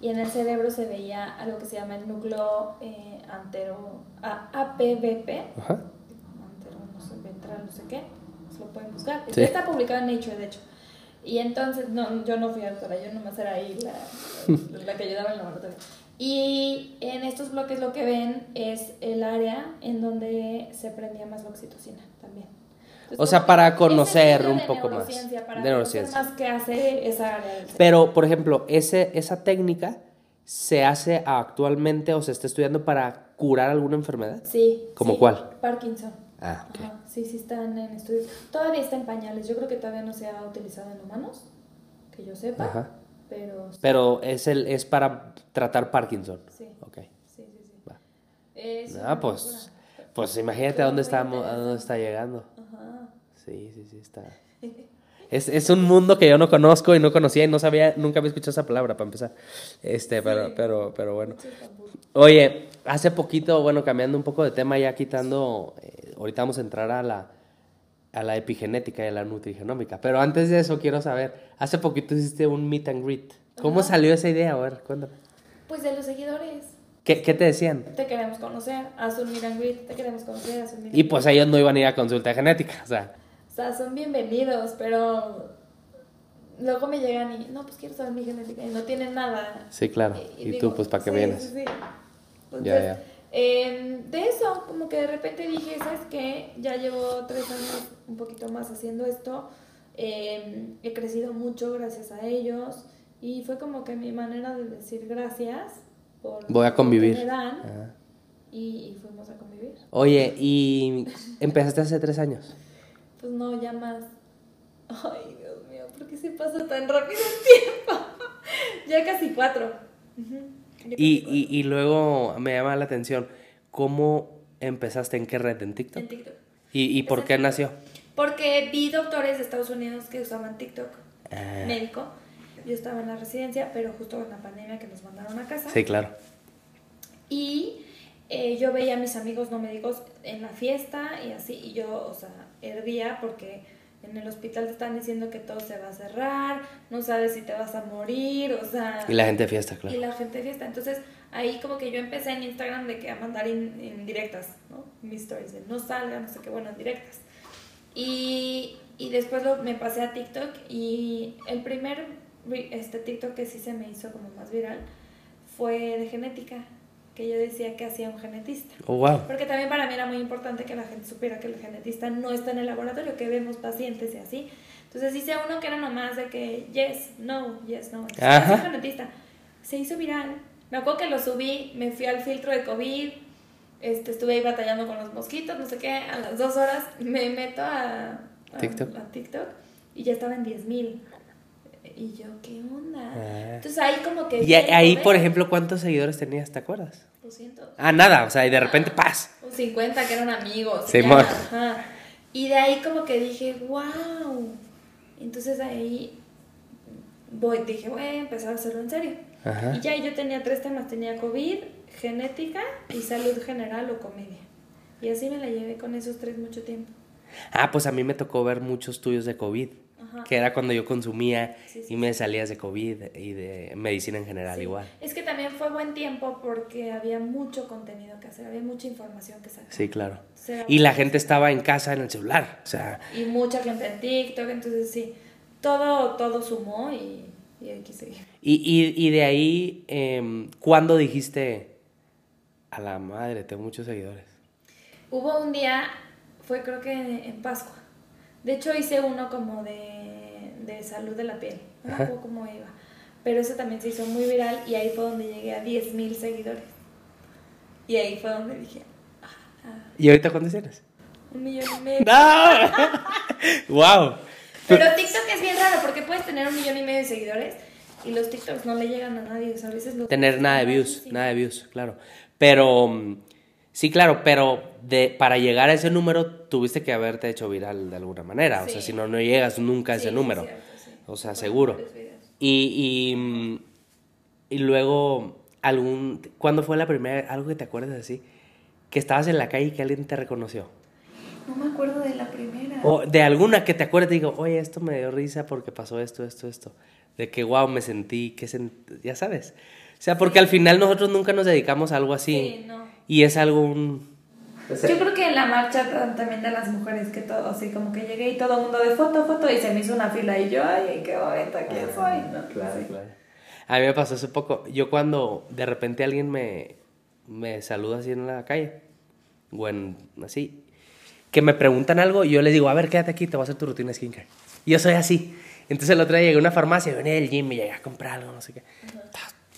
S1: y en el cerebro se veía algo que se llama el núcleo eh, antero, a- APBP,
S2: Ajá.
S1: Antero, no sé, qué, pues lo pueden buscar.
S2: Sí.
S1: Está publicado en Nature, de hecho. Y entonces, no, yo no fui autora, yo nomás era ahí la, la que ayudaba en el laboratorio. Y en estos bloques lo que ven es el área en donde se prendía más la oxitocina también. Entonces,
S2: O sea,
S1: como
S2: para conocer un poco más.
S1: neurociencia, Para
S2: De neurociencia.
S1: más qué hace esa área.
S2: Pero, por ejemplo, ese, esa técnica se hace actualmente o se está estudiando para curar alguna enfermedad.
S1: Sí.
S2: ¿Cómo
S1: sí,
S2: cuál?
S1: Parkinson.
S2: Ah, ok.
S1: Ajá, sí, sí están en estudios. Todavía está en pañales. Yo creo que todavía no se ha utilizado en humanos, que yo sepa.
S2: Ajá.
S1: Pero
S2: Pero es, el, es para tratar Parkinson.
S1: Sí.
S2: Ok.
S1: sí, sí, sí.
S2: Va.
S1: Es
S2: Ah, pues,
S1: locura.
S2: pues imagínate a dónde, estamos, a dónde está llegando.
S1: Ajá.
S2: Sí, sí, sí, está. Es, es un mundo que yo no conozco y no conocía y no sabía, nunca había escuchado esa palabra para empezar. Este, pero, pero, pero bueno. Oye, hace poquito, bueno, cambiando un poco de tema, ya quitando, eh, ahorita vamos a entrar a la, a la epigenética y a la nutrigenómica. Pero antes de eso, quiero saber, hace poquito hiciste un meet and greet. ¿Cómo
S1: Ajá.
S2: salió esa idea? A ver, cuéntame.
S1: Pues de los seguidores.
S2: ¿Qué, qué te decían?
S1: Te queremos conocer. Haz un meet and greet. Te queremos conocer. Haz un meet and
S2: Y pues ellos no iban a ir a consulta genética, o sea.
S1: O sea, son bienvenidos, pero luego me llegan y, no, pues quiero saber mi genética y no tienen nada.
S2: Sí, claro. Y,
S1: digo,
S2: tú, pues, ¿para qué
S1: sí,
S2: vienes?
S1: Sí, sí. Entonces,
S2: Ya, ya.
S1: Eh, de eso, como que de repente dije, ¿sabes qué? Ya llevo tres años un poquito más haciendo esto. eh, he crecido mucho gracias a ellos. Y fue como que mi manera de decir gracias por
S2: Voy a
S1: lo que
S2: convivir.
S1: me dan. Y, y fuimos a convivir.
S2: Oye, y empezaste hace tres años.
S1: Pues no, ya más. Ay, Dios mío, ¿por qué se pasa tan rápido el tiempo? ya casi cuatro. Ya
S2: Y, y, y luego me llama la atención, ¿cómo empezaste? ¿En qué red? ¿En. TikTok?
S1: En TikTok.
S2: ¿Y, y por qué nació?
S1: Porque vi doctores de Estados Unidos que usaban TikTok,
S2: Ah,
S1: médico. Yo estaba en la residencia, pero justo en la pandemia que nos mandaron a casa.
S2: sí, claro.
S1: Y eh, yo veía a mis amigos no médicos en la fiesta y así, y yo, o sea, hervía porque en el hospital te están diciendo que todo se va a cerrar, no sabes si te vas a morir, o sea...
S2: Y la gente de fiesta,
S1: y
S2: claro.
S1: la gente de fiesta. Entonces, ahí como que yo empecé en Instagram de que a mandar in- en directas, ¿no? Mis stories, de no salga, no sé qué, bueno, en directas. Y, y después lo, me pasé a TikTok y el primer este TikTok que sí se me hizo como más viral fue de genética, que yo decía que hacía un genetista.
S2: Oh, wow.
S1: Porque también para mí era muy importante que la gente supiera que el genetista no está en el laboratorio, que vemos pacientes y así. Entonces hice uno que era nomás de que yes, no, yes, no. Entonces,
S2: Ajá.
S1: "Ah, soy genetista. Se hizo viral. Me acuerdo que lo subí, me fui al filtro de COVID, este, estuve ahí batallando con los mosquitos, no sé qué. A las dos horas me meto a, a
S2: TikTok.
S1: a TikTok y ya estaba en 10 mil. Y yo, ¿qué onda?
S2: Ah.
S1: Entonces ahí como que...
S2: Y ahí, por ejemplo, ¿cuántos seguidores tenías? ¿Te acuerdas?
S1: 200.
S2: Ah, nada, o sea, y de repente, ¡paz!
S1: O 50 que eran amigos.
S2: Simón.
S1: ya, ajá. Y de ahí como que dije, wow. Entonces ahí voy, dije, voy a empezar a hacerlo en serio.
S2: Ajá.
S1: Y ya yo tenía tres temas, tenía COVID, genética y salud general o comedia. Y así me la llevé con esos tres mucho tiempo.
S2: Ah, pues a mí me tocó ver muchos tuyos de COVID,
S1: Ajá.
S2: que era cuando yo consumía
S1: Sí, sí,
S2: y me salías de COVID y de medicina en general
S1: Sí.
S2: igual.
S1: Es que también fue buen tiempo porque había mucho contenido que hacer, había mucha información que sacar.
S2: Sí, claro. Y la gente estaba en casa en el celular, o sea,
S1: y mucha gente en TikTok, entonces sí, todo, todo sumó y, y hay que seguir.
S2: y, y, y de ahí, eh, ¿cuándo dijiste, a la madre, tengo muchos seguidores?
S1: Hubo un día, fue creo que en Pascua. De hecho hice uno como de, de salud de la piel. No
S2: Ajá.
S1: acuerdo cómo iba. Pero ese también se hizo muy viral y ahí fue donde llegué a 10 mil seguidores. Y ahí fue donde dije, ah,
S2: ¿Y ahorita cuántos tienes?
S1: un millón y medio.
S2: ¡No! ¡Wow!
S1: Pero TikTok es bien raro porque puedes tener un millón y medio de seguidores y los TikToks no le llegan a nadie. O sea, a veces lo
S2: Tener nada de views,
S1: Sí.
S2: nada de views, claro. Pero, mm, sí, claro, pero de, para llegar a ese número tuviste que haberte hecho viral de alguna manera. O sea, si no, no llegas nunca a ese
S1: sí,
S2: número.
S1: cierto, sí.
S2: O sea, seguro. Y, y, mm, y luego, algún, ¿cuándo fue la primera, algo que te acuerdas así? Que estabas en la calle y que alguien te reconoció.
S1: No me acuerdo de la primera.
S2: O de alguna que te acuerdes, digo, oye, esto me dio risa porque pasó esto, esto, esto. De que, wow, me sentí, que sent... ya sabes. O sea, porque al final nosotros nunca nos dedicamos a algo así.
S1: Sí, no.
S2: Y es algo un...
S1: Yo creo que en la marcha ta- también de las mujeres, que todo, así como que llegué y todo el mundo de foto, foto, y se me hizo una fila y yo, ay, qué bonita que soy. ¿no? Sí.
S2: A mí me pasó hace poco. Yo cuando de repente alguien me, me saluda así en la calle, o en, así, que me preguntan algo, y yo les digo, a ver, quédate aquí, te voy a hacer tu rutina de skincare. Y yo soy así. Entonces el otro día llegué a una farmacia, venía del gym y llegué a comprar algo, no sé qué.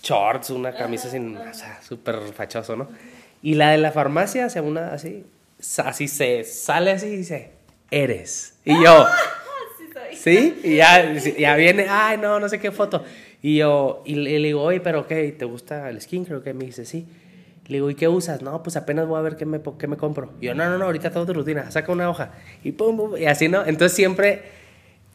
S2: Shorts, una camisa sin, o sea, súper fachoso, ¿no? Y la de la farmacia, hace una así, así se sale así y dice, eres. Y yo,
S1: Sí.
S2: ¿Sí? Y ya, ya viene, ay, no, no sé qué foto. Y yo, y le, digo, oye, pero ¿qué? ¿Te gusta el skin? Creo que me dice, sí. Le digo, ¿y qué usas? No, pues apenas voy a ver qué me, qué me compro. Y yo, no, no, no, ahorita todo tu rutina, saca una hoja. Y pum, pum, y así, ¿no? Entonces siempre,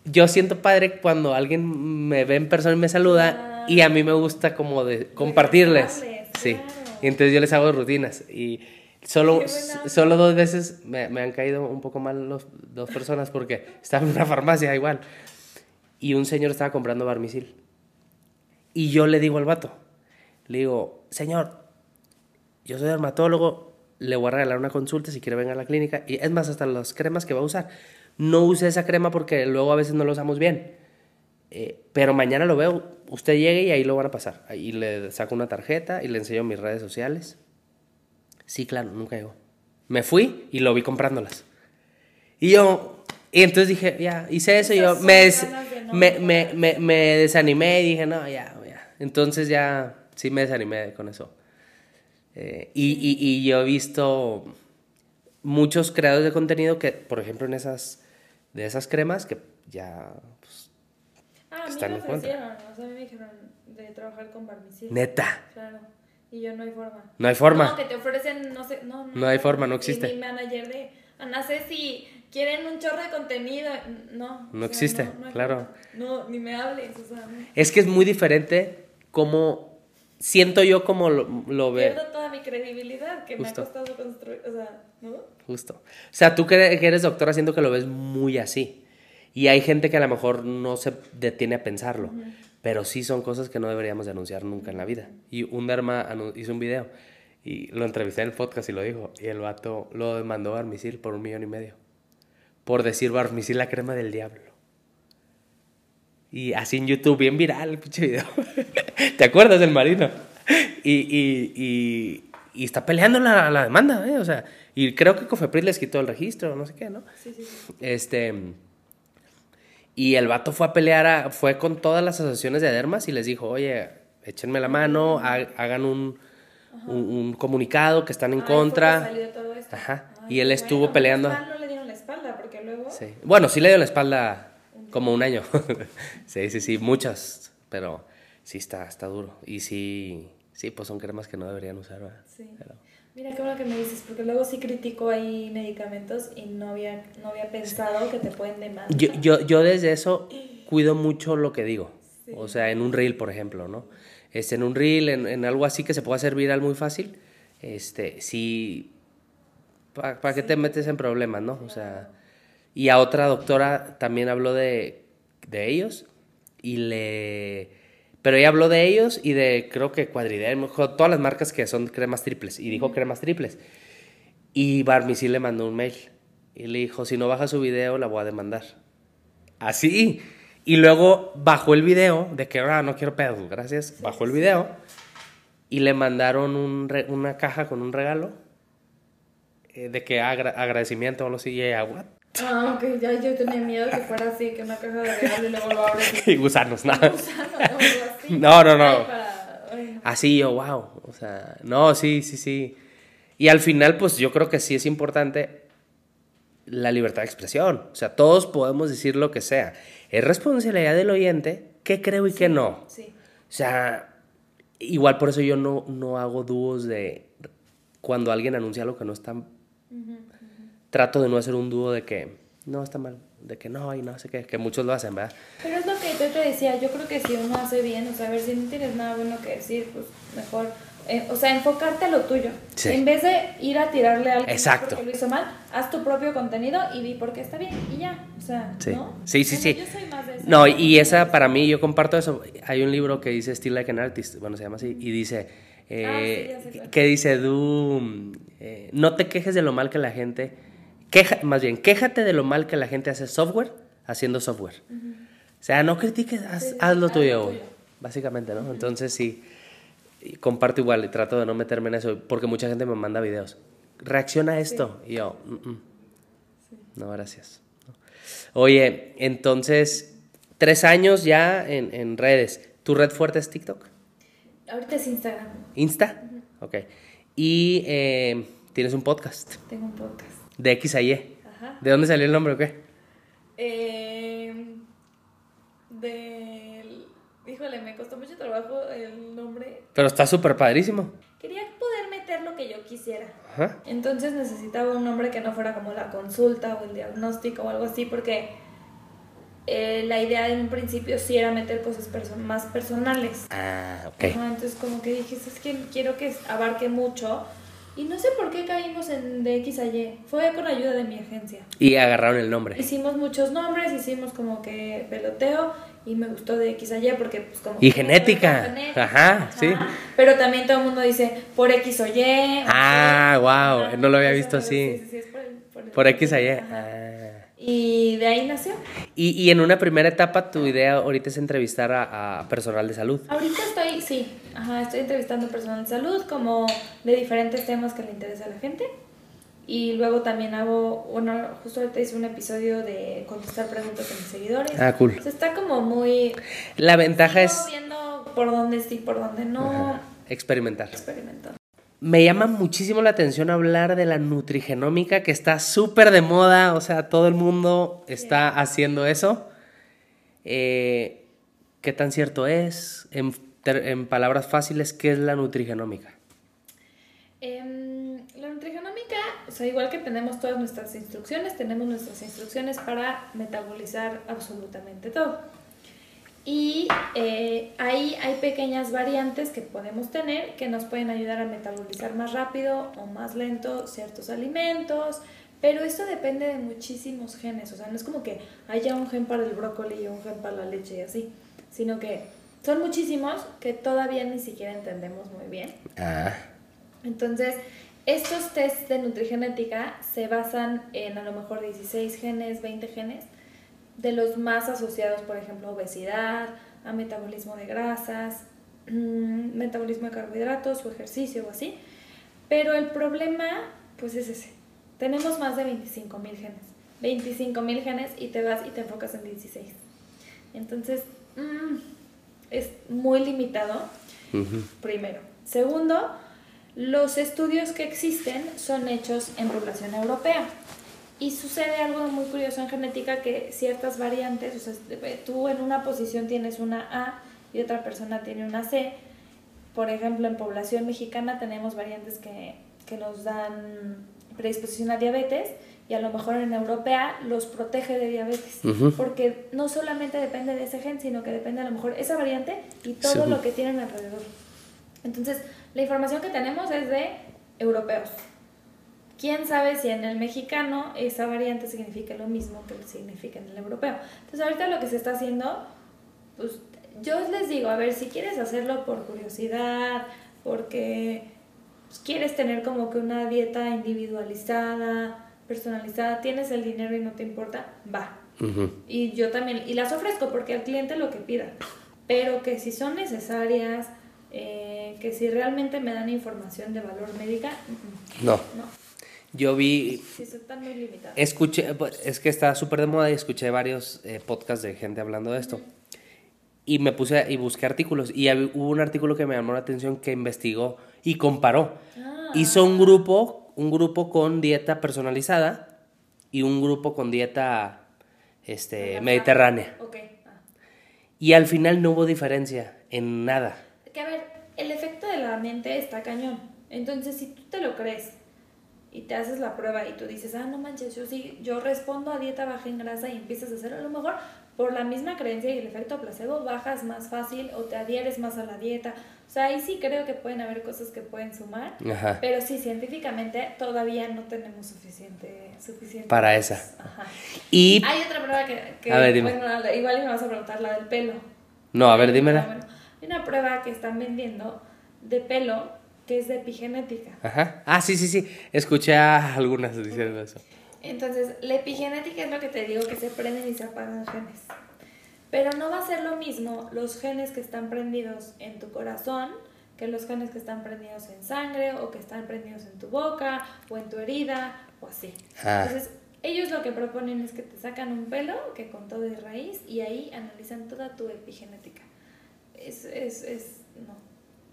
S2: yo siento padre cuando alguien me ve en persona y me saluda. Y a mí me gusta como de compartirles. Sí.
S1: claro.
S2: Y entonces yo les hago rutinas. Y solo, solo dos veces me, me han caído un poco mal los, dos personas porque estaba en una farmacia igual. Y un señor estaba comprando barmisil. Y yo le digo al vato, le digo, señor, yo soy dermatólogo, le voy a regalar una consulta si quiere venir a la clínica. Y es más, hasta las cremas que va a usar. No use esa crema porque luego a veces no lo usamos bien. Eh, pero mañana lo veo, usted llegue y ahí lo van a pasar. Ahí le saco una tarjeta y le enseño mis redes sociales. Sí, claro, nunca llegó. Me fui y lo vi comprándolas. Y yo, y entonces dije, ya, hice eso y yo me, des- me, me, me desanimé y dije, no, ya, ya. Entonces ya, sí me desanimé con eso. Eh, y, y, y yo he visto muchos creadores de contenido que, por ejemplo, en esas, de esas cremas, que ya
S1: a mí
S2: Están
S1: me
S2: en contra.
S1: ofrecieron, o sea, mí me dijeron de trabajar con Barmicil.
S2: neta.
S1: Claro. Y yo no hay forma.
S2: No hay forma.
S1: No, que te ofrecen, no sé, no,
S2: No hay forma, no existe.
S1: Y mi manager de, Ana si quieren un chorro de contenido, no.
S2: No existe,
S1: hay
S2: claro.
S1: forma. No, ni me hables, o sea, no.
S2: Es que es muy diferente como siento yo como lo, lo ve.
S1: Pierdo toda mi credibilidad que
S2: Justo.
S1: me ha costado construir, o sea, ¿no?
S2: Justo. O sea, tú que eres- que eres doctora siento que lo ves muy así. Y hay gente que a lo mejor no se detiene a pensarlo. Pero sí son cosas que no deberíamos de anunciar nunca en la vida. Y un derma anu- hizo un video y lo entrevisté en el podcast y lo dijo. Y el vato lo demandó Barmisil por un millón y medio. Por decir Barmisil la crema del diablo. Y así en YouTube, bien viral el pinche video. ¿Te acuerdas del marino? Y, y, y, y está peleando la, la demanda, ¿eh? O sea, y creo que Cofepris les quitó el registro, no sé qué, ¿no?
S1: Sí, sí, sí.
S2: Este. Y el vato fue a pelear, a- fue con todas las asociaciones de dermas y les dijo, oye, échenme la mano, ha- hagan un, un, un comunicado que están en
S1: Ay,
S2: contra.
S1: salió todo esto.
S2: Ajá.
S1: Ay,
S2: Y él estuvo
S1: bueno,
S2: peleando.
S1: no le dieron la espalda, porque luego...
S2: Sí. Bueno, sí le dio la espalda como un año. sí, sí, sí, muchas. Pero sí está, está duro. Y sí, sí, pues son cremas que no deberían usar, ¿verdad?
S1: Sí.
S2: Pero-
S1: Mira qué bueno que me dices, porque luego sí critico ahí medicamentos y no había, no había pensado que te pueden demandar.
S2: Yo, yo, yo desde eso cuido mucho lo que digo.
S1: Sí.
S2: O sea, en un reel, por ejemplo, ¿no? Este, en un reel, en, en algo así que se pueda hacer viral muy fácil, este, sí, ¿para qué te metes en problemas, no? O sea, y a otra doctora también habló de, de ellos y le... Pero ella habló de ellos y de, creo que Cuadriderm, todas las marcas que son cremas triples. Y dijo cremas triples. Y Barmisil le mandó un mail. Y le dijo, si no baja su video, la voy a demandar. Así. Y luego bajó el video de que ahora no quiero pedos, gracias. Bajó el video y le mandaron un una caja con un regalo eh, de que agra- agradecimiento o algo así. Y ella, "What?".
S1: Ah, ok, ya yo tenía miedo que fuera así, que una caja de regalo y luego lo
S2: Y gusanos, nada.
S1: así.
S2: No, no, no.
S1: Ay, para- ay, no.
S2: Así yo, wow. O sea, no, sí, sí, sí. Y al final, pues yo creo que sí es importante la libertad de expresión. O sea, todos podemos decir lo que sea. Es responsabilidad del oyente qué creo y qué no.
S1: Sí.
S2: O sea, igual por eso yo no, no hago dúos de cuando alguien anuncia algo que no está. Trato de no hacer un dúo de que no está mal, de que no y no sé qué, que muchos lo hacen, ¿verdad?
S1: Pero es lo que yo te decía, yo creo que si uno hace bien, o sea, a ver, si no tienes nada bueno que decir, pues mejor, eh, o sea, enfocarte a lo tuyo.
S2: Sí.
S1: En vez de ir a tirarle a alguien
S2: Exacto.
S1: porque lo hizo mal, haz tu propio contenido y di por qué está bien y ya, o sea,
S2: Sí.
S1: ¿no?
S2: Sí, sí,
S1: Bueno,
S2: sí.
S1: Yo soy más de eso.
S2: No, y esa para mí, yo comparto eso. Hay un libro que dice Still Like an Artist, bueno, se llama así, y dice, eh,
S1: Ah, sí, cuál.
S2: que dice, du, eh, no te quejes de lo mal que la gente, queja, más bien, quéjate de lo mal que la gente hace software haciendo software. O sea, no critiques, haz,
S1: Sí,
S2: haz lo tuyo,
S1: tuyo.
S2: básicamente, ¿no? Entonces sí, comparto igual y trato de no meterme en eso, porque mucha gente me manda videos. Reacciona a esto. Y yo, "Mm, mm". no, gracias. Oye, entonces, tres años ya en, en redes. ¿Tu red fuerte es TikTok?
S1: Ahorita es Instagram,
S2: ¿Insta? Ok. Y eh, tienes un podcast
S1: tengo un podcast.
S2: De X a Y.
S1: Ajá.
S2: ¿De dónde salió el nombre o qué?
S1: Eh, del... Híjole, me costó mucho trabajo el nombre.
S2: Pero está súper padrísimo.
S1: Quería poder meter lo que yo quisiera.
S2: Ajá.
S1: Entonces necesitaba un nombre que no fuera como la consulta o el diagnóstico o algo así, porque eh, la idea en un principio sí era meter cosas perso- más personales.
S2: Ah, ok.
S1: Ajá, entonces como que dije, es que quiero que abarque mucho. Y no sé por qué caímos en de X a Y. Fue con ayuda de mi agencia.
S2: Y agarraron el nombre.
S1: Hicimos muchos nombres, hicimos como que peloteo y me gustó de X a Y porque pues como...
S2: Y genética.
S1: genética,
S2: Ajá, sí.
S1: Pero también todo el mundo dice por X o Y.
S2: Ah, wow, no lo había visto así.
S1: Sí, sí, sí, es por, el- por el-
S2: Por X a Y. Ah.
S1: Y de ahí nació.
S2: Y, y en una primera etapa, tu idea ahorita es entrevistar a, a personal de salud.
S1: Ahorita estoy, sí, ajá, estoy entrevistando personal de salud como de diferentes temas que le interesa a la gente. Y luego también hago, bueno, justo ahorita hice un episodio de contestar preguntas a mis seguidores.
S2: Ah, cool.
S1: Sea, está como muy...
S2: La ventaja es
S1: viendo por dónde sí, por dónde no.
S2: ajá, experimentar.
S1: Experimento.
S2: Me llama muchísimo la atención hablar de la nutrigenómica que está súper de moda, o sea, todo el mundo está haciendo eso. Eh, ¿Qué tan cierto es? En, palabras fáciles, ¿qué es la nutrigenómica?
S1: Em, la nutrigenómica, o sea, igual que tenemos todas nuestras instrucciones, tenemos nuestras instrucciones para metabolizar absolutamente todo. Y eh, ahí hay pequeñas variantes que podemos tener que nos pueden ayudar a metabolizar más rápido o más lento ciertos alimentos, pero esto depende de muchísimos genes, o sea, no es como que haya un gen para el brócoli y un gen para la leche y así, sino que son muchísimos que todavía ni siquiera entendemos muy bien.
S2: Ah.
S1: Entonces, estos tests de nutrigenética se basan en a lo mejor 16 genes, 20 genes, de los más asociados, por ejemplo, a obesidad, a metabolismo de grasas, mm, metabolismo de carbohidratos o ejercicio o así. Pero el problema, pues es ese. Tenemos más de 25 mil genes. 25 mil genes y te vas y te enfocas en 16. Entonces, mm, es muy limitado primero. Segundo, los estudios que existen son hechos en población europea. Y sucede algo muy curioso en genética que ciertas variantes, o sea, tú en una posición tienes una A y otra persona tiene una C. Por ejemplo, en población mexicana tenemos variantes que, que nos dan predisposición a diabetes y a lo mejor en europea los protege de diabetes.
S2: Ujú.
S1: Porque no solamente depende de ese gen, sino que depende a lo mejor esa variante y todo
S2: Sí.
S1: lo que tienen alrededor. Entonces, la información que tenemos es de europeos. ¿Quién sabe si en el mexicano esa variante significa lo mismo que significa en el europeo? Entonces, ahorita lo que se está haciendo, pues yo les digo, a ver, si quieres hacerlo por curiosidad, porque pues, quieres tener como que una dieta individualizada, personalizada, tienes el dinero y no te importa, va.
S2: Ujú.
S1: Y yo también, y las ofrezco porque al cliente lo que pida. Pero que si son necesarias, eh, que si realmente me dan información de valor médica, mm,
S2: No.
S1: mm, no.
S2: Yo vi,
S1: Sí, están muy limitadas.
S2: escuché, pues, es que está súper de moda y escuché varios eh, podcasts de gente hablando de esto. Y me puse a- y busqué artículos y hubo un artículo que me llamó la atención que investigó y comparó.
S1: Ah.
S2: Hizo un grupo, un grupo con dieta personalizada y un grupo con dieta este, mediterránea.
S1: Ah.
S2: Y al final no hubo diferencia en nada.
S1: Que a ver, el efecto de la mente está cañón. Entonces, si tú te lo crees y te haces la prueba y tú dices, ah, no manches, yo sí, yo respondo a dieta baja en grasa y empiezas a hacerlo, a lo mejor por la misma creencia y el efecto placebo bajas más fácil o te adhieres más a la dieta. O sea, ahí sí creo que pueden haber cosas que pueden sumar.
S2: Ajá.
S1: Pero sí, científicamente todavía no tenemos suficiente, suficiente
S2: Para esa.
S1: Ajá.
S2: Y...
S1: Hay otra prueba que, que
S2: A ver, dime.
S1: bueno, igual me vas a preguntar la del pelo.
S2: No, a ver, dímela.
S1: bueno, hay una prueba que están vendiendo de pelo que es de epigenética.
S2: Ajá. Ah, sí, sí, sí. Escuché a algunas diciendo eso.
S1: Entonces, la epigenética es lo que te digo que se prenden y se apagan genes. Pero no va a ser lo mismo los genes que están prendidos en tu corazón que los genes que están prendidos en sangre o que están prendidos en tu boca o en tu herida o así.
S2: Ah.
S1: Entonces, ellos lo que proponen es que te sacan un pelo que con todo de raíz y ahí analizan toda tu epigenética. Es, es, es, no.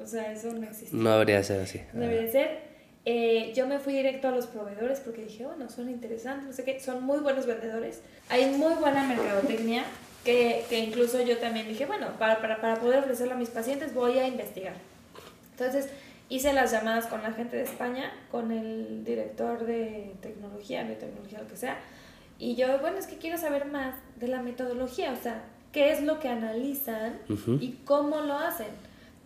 S1: O sea, eso no existe.
S2: No debería ser así.
S1: Debería ser. Eh, yo me fui directo a los proveedores porque dije, bueno, son interesantes, no sé qué, son muy buenos vendedores. Hay muy buena mercadotecnia que, que incluso yo también dije, bueno, para, para, para poder ofrecerlo a mis pacientes voy a investigar. Entonces hice las llamadas con la gente de España, con el director de tecnología, biotecnología, lo que sea. Y yo, bueno, es que quiero saber más de la metodología, o sea, qué es lo que analizan
S2: Ujú.
S1: y cómo lo hacen.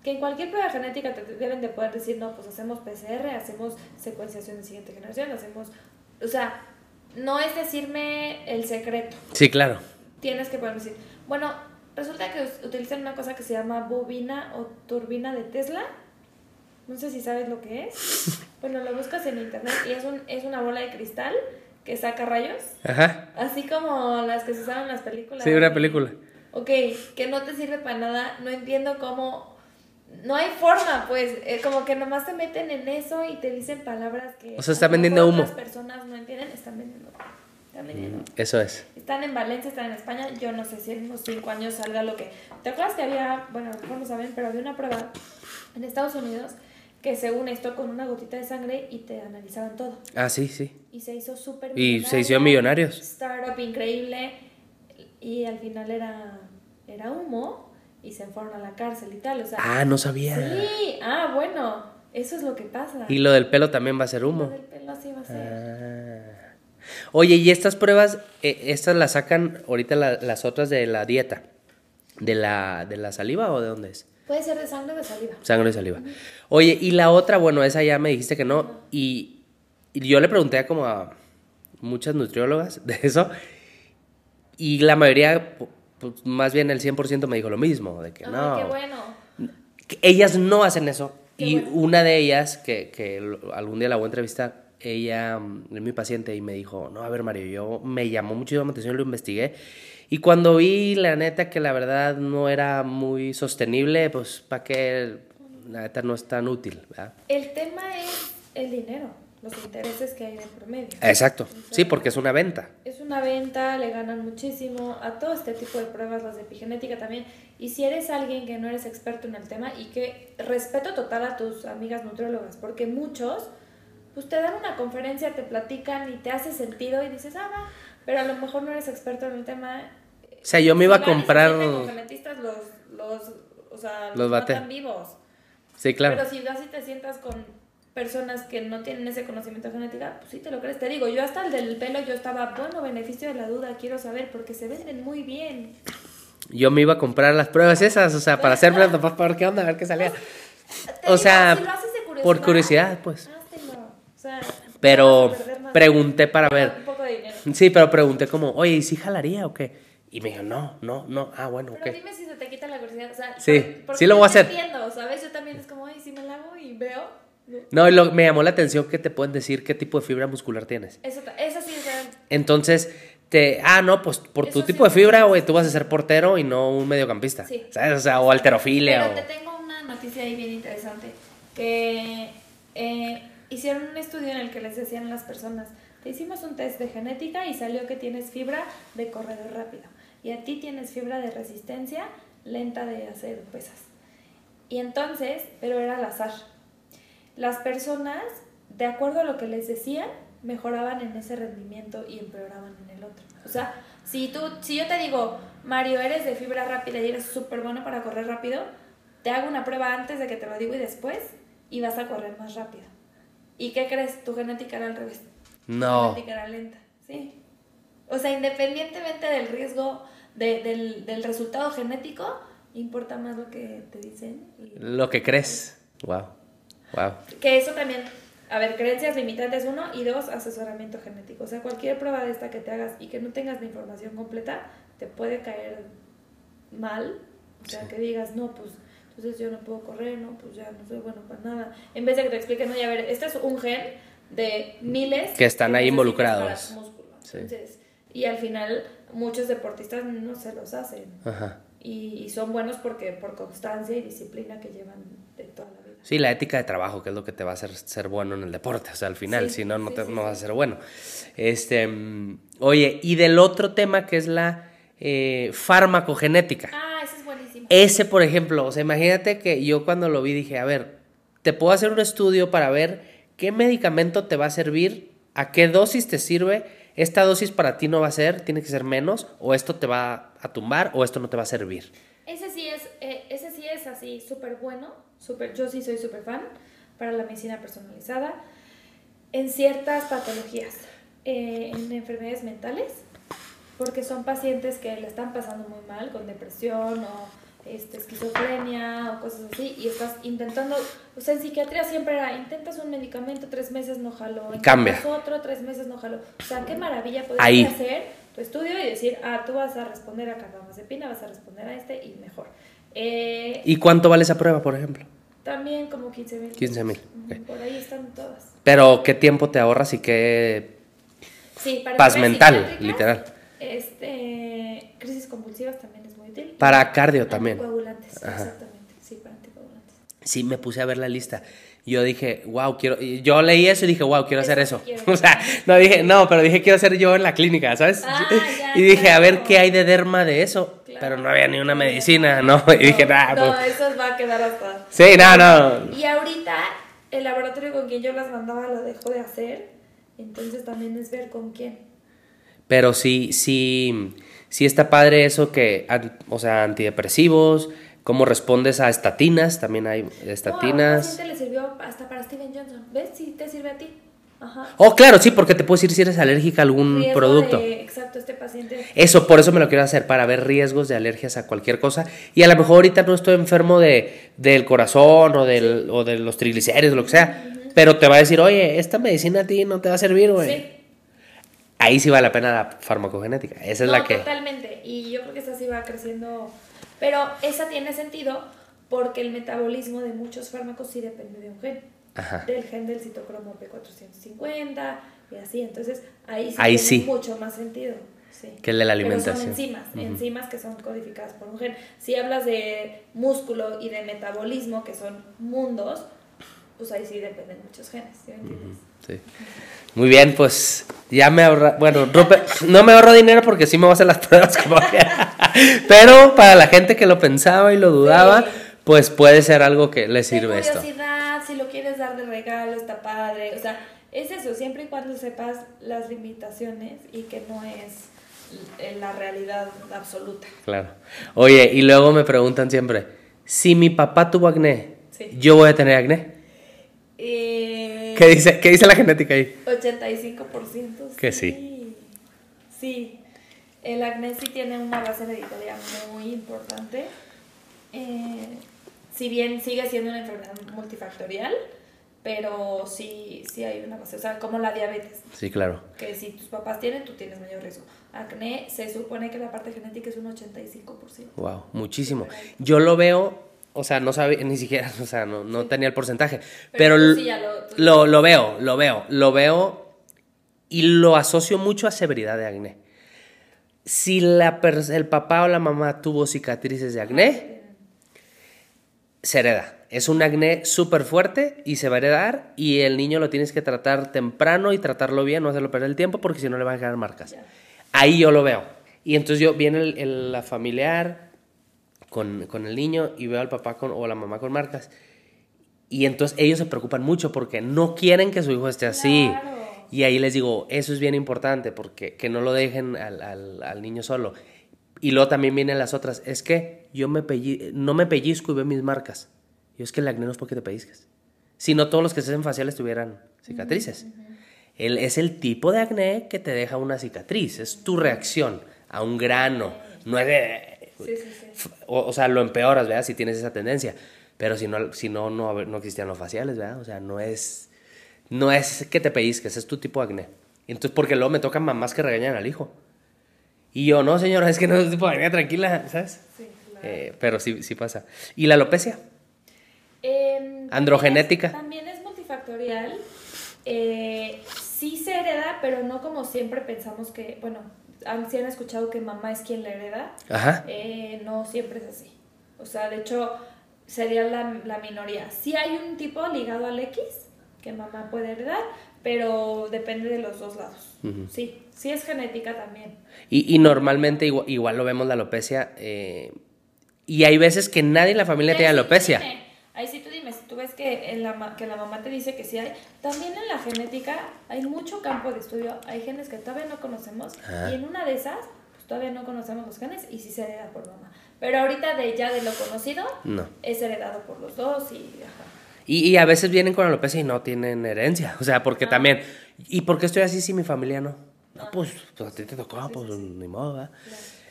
S1: Que en cualquier prueba genética te deben de poder decir, no, pues hacemos PCR, hacemos secuenciación de siguiente generación, hacemos... O sea, no es decirme el secreto.
S2: Sí, claro.
S1: Tienes que poder decir, bueno, resulta que utilizan una cosa que se llama bobina o turbina de Tesla. No sé si sabes lo que es. Bueno, lo buscas en internet y es, un, es una bola de cristal que saca rayos.
S2: Ajá.
S1: Así como las que se usaban en las películas.
S2: Sí, una película.
S1: Ok, que no te sirve para nada, no entiendo cómo... No hay forma, pues, eh, como que nomás te meten en eso y te dicen palabras que...
S2: O sea, están vendiendo humo.
S1: Otras personas no entienden, están vendiendo. Están vendiendo.
S2: Eso es.
S1: Están en Valencia, están en España. Yo no sé si en unos cinco años salga lo que. ¿Te acuerdas que había, bueno, lo no saben, pero había una prueba en Estados Unidos que según esto con una gotita de sangre y te analizaban todo.
S2: Ah, sí, sí.
S1: Y se hizo súper
S2: Y se hicieron millonarios.
S1: Startup increíble. Y al final era era humo y se fueron a la cárcel y tal. O sea,
S2: Ah, no sabía.
S1: sí, ah, bueno, eso es lo que pasa.
S2: Y lo del pelo también va a ser
S1: Lo
S2: humo.
S1: del pelo así va a ser.
S2: Ah. Oye, y estas pruebas, eh, estas las sacan ahorita la- las otras de la dieta. ¿De la, ¿De la saliva o de dónde es?
S1: Puede ser de sangre o de saliva.
S2: Sangre y saliva. Oye, y la otra, bueno, esa ya me dijiste que no. Y, y yo le pregunté a como a muchas nutriólogas de eso. Y la mayoría, pues, más bien el 100% me dijo lo mismo, de que
S1: Ay,
S2: no.
S1: qué bueno.
S2: ellas no hacen eso.
S1: Qué
S2: y
S1: bueno.
S2: una de ellas, que, que algún día la voy a entrevistar, ella mm, es mi paciente y me dijo, no, a ver Mario, yo me llamó muchísimo la atención, lo investigué. Y cuando vi la neta que la verdad no era muy sostenible, pues para qué, la neta no es tan útil, ¿verdad?
S1: El tema es el dinero, los intereses que hay de por medio.
S2: Exacto, sí, porque es una venta.
S1: Es una venta, le ganan muchísimo a todo este tipo de pruebas, las de epigenética también. Y si eres alguien que no eres experto en el tema y que respeto total a tus amigas nutriólogas, porque muchos, pues te dan una conferencia, te platican y te hace sentido y dices, ah, va, pero a lo mejor no eres experto en el tema.
S2: O sea, yo me iba a comprar...
S1: genetistas, los, los, o sea, los,
S2: Los
S1: vivos.
S2: Sí, claro.
S1: Pero si vas y te sientas con personas que no tienen ese conocimiento de genética, pues sí te lo crees. Te digo, yo hasta el del pelo yo estaba, bueno, beneficio de la duda, quiero saber, porque se venden muy bien.
S2: Yo me iba a comprar las pruebas esas, o sea, para hacerme para ver qué onda, a ver qué salía.
S1: Te
S2: O
S1: digo,
S2: sea,
S1: si lo haces de curiosidad,
S2: por curiosidad, pues.
S1: O sea,
S2: Pero pregunté para ver.
S1: Un poco de dinero.
S2: Sí, pero pregunté como, oye, ¿y si jalaría o qué? Y me dijo, no, no, no, ah, bueno,
S1: Pero
S2: ok.
S1: dime si se te quita la curiosidad. O sea,
S2: Sí, sí lo voy a hacer.
S1: entiendo, ¿sabes? Yo también es como, ay, si me la hago y veo. No.
S2: Lo- me llamó la atención que te pueden decir qué tipo de fibra muscular tienes.
S1: Eso, eso sí es real.
S2: Entonces, te, ah, no, pues por tu
S1: Eso
S2: tipo de
S1: sí.
S2: fibra, güey, tú vas a ser portero y no un mediocampista.
S1: Sí.
S2: ¿Sabes? O sea, o alterofilia.
S1: Pero
S2: o...
S1: te tengo una noticia ahí bien interesante. Que eh, hicieron un estudio en el que les decían a las personas, te hicimos un test de genética y salió que tienes fibra de corredor rápido. Y a ti tienes fibra de resistencia lenta de hacer pesas. Y entonces, pero era al azar. Las personas, de acuerdo a lo que les decían, mejoraban en ese rendimiento y empeoraban en el otro. O sea, si tú, si yo te digo, Mario, eres de fibra rápida y eres súper bueno para correr rápido, te hago una prueba antes de que te lo digo y después, y vas a correr más rápido. ¿Y qué crees? Tu genética era al revés.
S2: No.
S1: Tu genética era lenta, sí. O sea, independientemente del riesgo, de- del, del resultado genético, importa más lo que te dicen. y-
S2: Lo que crees. Wow. Wow.
S1: que eso también, a ver, creencias limitantes uno y dos, asesoramiento genético. O sea, cualquier prueba de esta que te hagas y que no tengas la información completa, te puede caer mal. O sea, que digas, no, pues entonces yo no puedo correr, no, pues ya no soy bueno para nada. En vez de que te expliquen, oye, a ver, este es un gen de miles
S2: Que están ahí involucrados.
S1: músculo.
S2: Sí.
S1: Entonces, y al final muchos deportistas no se los hacen.
S2: Ajá.
S1: Y, y son buenos porque por constancia y disciplina que llevan de toda.
S2: Sí, la ética de trabajo, que es lo que te va a hacer ser bueno en el deporte. O sea, al final,
S1: Sí,
S2: si no, no, te-
S1: sí,
S2: no vas a ser bueno. Este, oye, y del otro tema que es la eh, farmacogenética.
S1: Ah, ese es buenísimo.
S2: Ese, por ejemplo, o sea, imagínate que yo cuando lo vi dije, a ver, te puedo hacer un estudio para ver qué medicamento te va a servir, a qué dosis te sirve, esta dosis para ti no va a ser, tiene que ser menos, o esto te va a tumbar, o esto no te va a servir.
S1: Ese sí es, eh, ese sí es así súper bueno, súper, yo sí soy súper fan para la medicina personalizada en ciertas patologías, eh, en enfermedades mentales, porque son pacientes que le están pasando muy mal con depresión o este, esquizofrenia o cosas así y estás intentando, o sea, en psiquiatría siempre era, intentas un medicamento, tres meses no jaló,
S2: Cambia.
S1: intentas otro, tres meses no jaló, o sea, qué maravilla poder
S2: Ahí.
S1: hacer tu estudio y decir, ah, tú vas a responder a carbamazepina, vas a responder a este y mejor. Eh,
S2: ¿Y cuánto vale esa prueba, por ejemplo?
S1: También como 15 mil.
S2: 15,000, ok.
S1: Por ahí están todas.
S2: Pero qué tiempo te ahorras y qué...
S1: Sí, para
S2: Paz mental, literal.
S1: Este, crisis convulsivas también es muy útil.
S2: Para cardio también.
S1: Anticoagulantes,
S2: Ajá.
S1: exactamente. Sí, para anticoagulantes.
S2: Sí, me puse a ver la lista. Yo dije, wow, quiero. Yo leí eso y dije, wow, quiero hacer eso.
S1: quiero.
S2: O sea, no dije, no, pero dije, quiero hacer yo en la clínica, ¿sabes?
S1: Ah, ya,
S2: y dije, a ver qué hay de derma de eso.
S1: Claro.
S2: Pero no había ni una medicina, ¿no? Y dije, nah,
S1: No,
S2: pues.
S1: eso va a quedar hasta.
S2: Sí, no, no.
S1: Y ahorita el laboratorio con quien yo las mandaba lo dejó de hacer. Entonces también es ver con quién.
S2: Pero sí, sí, sí está padre eso que, o sea, antidepresivos, cómo respondes a estatinas, también hay
S1: No,
S2: estatinas.
S1: paciente le sirvió hasta para Steven Johnson. ¿Ves? Sí, te sirve a ti. Ajá.
S2: Oh, claro, sí, porque te puedes decir si eres alérgica a algún
S1: Riesgo
S2: producto.
S1: de- exacto, este paciente.
S2: Eso, por eso me lo quiero hacer, para ver riesgos de alergias a cualquier cosa. Y a lo mejor ahorita no estoy enfermo de, del corazón o, del, o de los triglicéridos o lo que sea. Pero te va a decir, oye, esta medicina a ti no te va a servir, güey.
S1: Sí.
S2: Ahí sí vale la pena la farmacogenética. Esa es
S1: no,
S2: la que...
S1: totalmente. Y yo creo que esa sí va creciendo. Pero esa tiene sentido porque el metabolismo de muchos fármacos sí depende de un gen.
S2: Ajá.
S1: Del gen del citocromo P450 y así. Entonces ahí sí
S2: Ahí
S1: tiene
S2: sí.
S1: mucho más sentido. Sí.
S2: Que el de la
S1: Pero
S2: alimentación.
S1: son enzimas, enzimas que son codificadas por un gen. Si hablas de músculo y de metabolismo, que son mundos, pues ahí sí dependen muchos genes, ¿sí me entiendes?
S2: Sí. Muy bien, pues ya me ahorra, bueno, Rupert, no me ahorro dinero porque sí me voy a hacer las pruebas como que, pero para la gente que lo pensaba y lo dudaba,
S1: Sí.
S2: pues puede ser algo que le sirve esto.
S1: curiosidad, si lo quieres dar de regalo, está padre. O sea, es eso, siempre y cuando sepas las limitaciones y que no es la realidad absoluta.
S2: Claro. Oye, y luego me preguntan siempre, si mi papá tuvo acné,
S1: Sí.
S2: yo voy a tener acné.
S1: Eh,
S2: ¿Qué dice, qué dice la genética ahí?
S1: 85%.
S2: Que
S1: sí. Sí. El acné sí tiene una base hereditaria muy importante. Eh, si bien sigue siendo una enfermedad multifactorial, pero sí, sí hay una base. O sea, como la diabetes.
S2: Sí, claro.
S1: que si tus papás tienen, tú tienes mayor riesgo. Acné, se supone que la parte genética es un 85%.
S2: Wow, muchísimo. Yo lo veo, o sea, no sabía ni siquiera, o sea, no, no tenía el porcentaje, pero,
S1: sí lo-
S2: lo, lo veo, lo veo, lo veo y lo asocio mucho a severidad de acné. Si la el papá o la mamá tuvo cicatrices de acné, se hereda. Es un acné súper fuerte y se va a heredar y el niño lo tienes que tratar temprano y tratarlo bien, no hacerlo perder el tiempo porque si no le van a quedar marcas. Ahí yo lo veo. Y entonces yo viene el, el- la familiar con, con el niño y veo al papá con, o la mamá con marcas. Y entonces ellos se preocupan mucho porque no quieren que su hijo esté así.
S1: Claro.
S2: Y ahí les digo, eso es bien importante porque que no lo dejen al, al- al niño solo. Y luego también vienen las otras. Es que yo me no me pellizco y veo mis marcas. Y es que el acné no es porque te pellizques. Si no todos los que se hacen faciales tuvieran cicatrices. El- es el tipo de acné que te deja una cicatriz. Es tu reacción a un grano. No es de...
S1: Sí, sí, sí.
S2: O, o sea, lo empeoras, ¿verdad? Si tienes esa tendencia. Pero si no, si no, no, no existían los faciales, ¿verdad? O sea, no es, no es que te pellizques, es tu tipo de acné. Entonces, porque luego me tocan mamás que regañan al hijo. Y yo, no, señora, es que no es tipo de acné, tranquila, ¿sabes?
S1: Sí, claro.
S2: Eh, pero sí, sí pasa. ¿Y la alopecia?
S1: Em,
S2: Androgenética.
S1: También es, también es multifactorial. Eh, sí se hereda, pero no como siempre pensamos que, bueno, han, sí han escuchado que mamá es quien la hereda.
S2: Ajá.
S1: Eh, no siempre es así. O sea, de hecho, sería la, la minoría. Sí hay un tipo ligado al X que mamá puede heredar, pero depende de los dos lados. Sí, sí es genética también.
S2: Y, y normalmente igual, igual lo vemos la alopecia. eh, y hay veces que nadie en la familia tiene
S1: sí
S2: alopecia.
S1: Ahí sí tú si tú ves que, en la, que la mamá te dice que sí hay, también en la genética hay mucho campo de estudio, hay genes que todavía no conocemos
S2: Ajá.
S1: y en una de esas pues, todavía no conocemos los genes y sí se hereda por mamá. Pero ahorita de ya de lo conocido
S2: No.
S1: es heredado por los dos y ajá.
S2: Y, y a veces vienen con alopecia y no tienen herencia. O sea, porque
S1: Ah.
S2: también. ¿Y por qué estoy así si mi familia no? No, pues, pues a ti te tocó, pues ni modo, ¿verdad?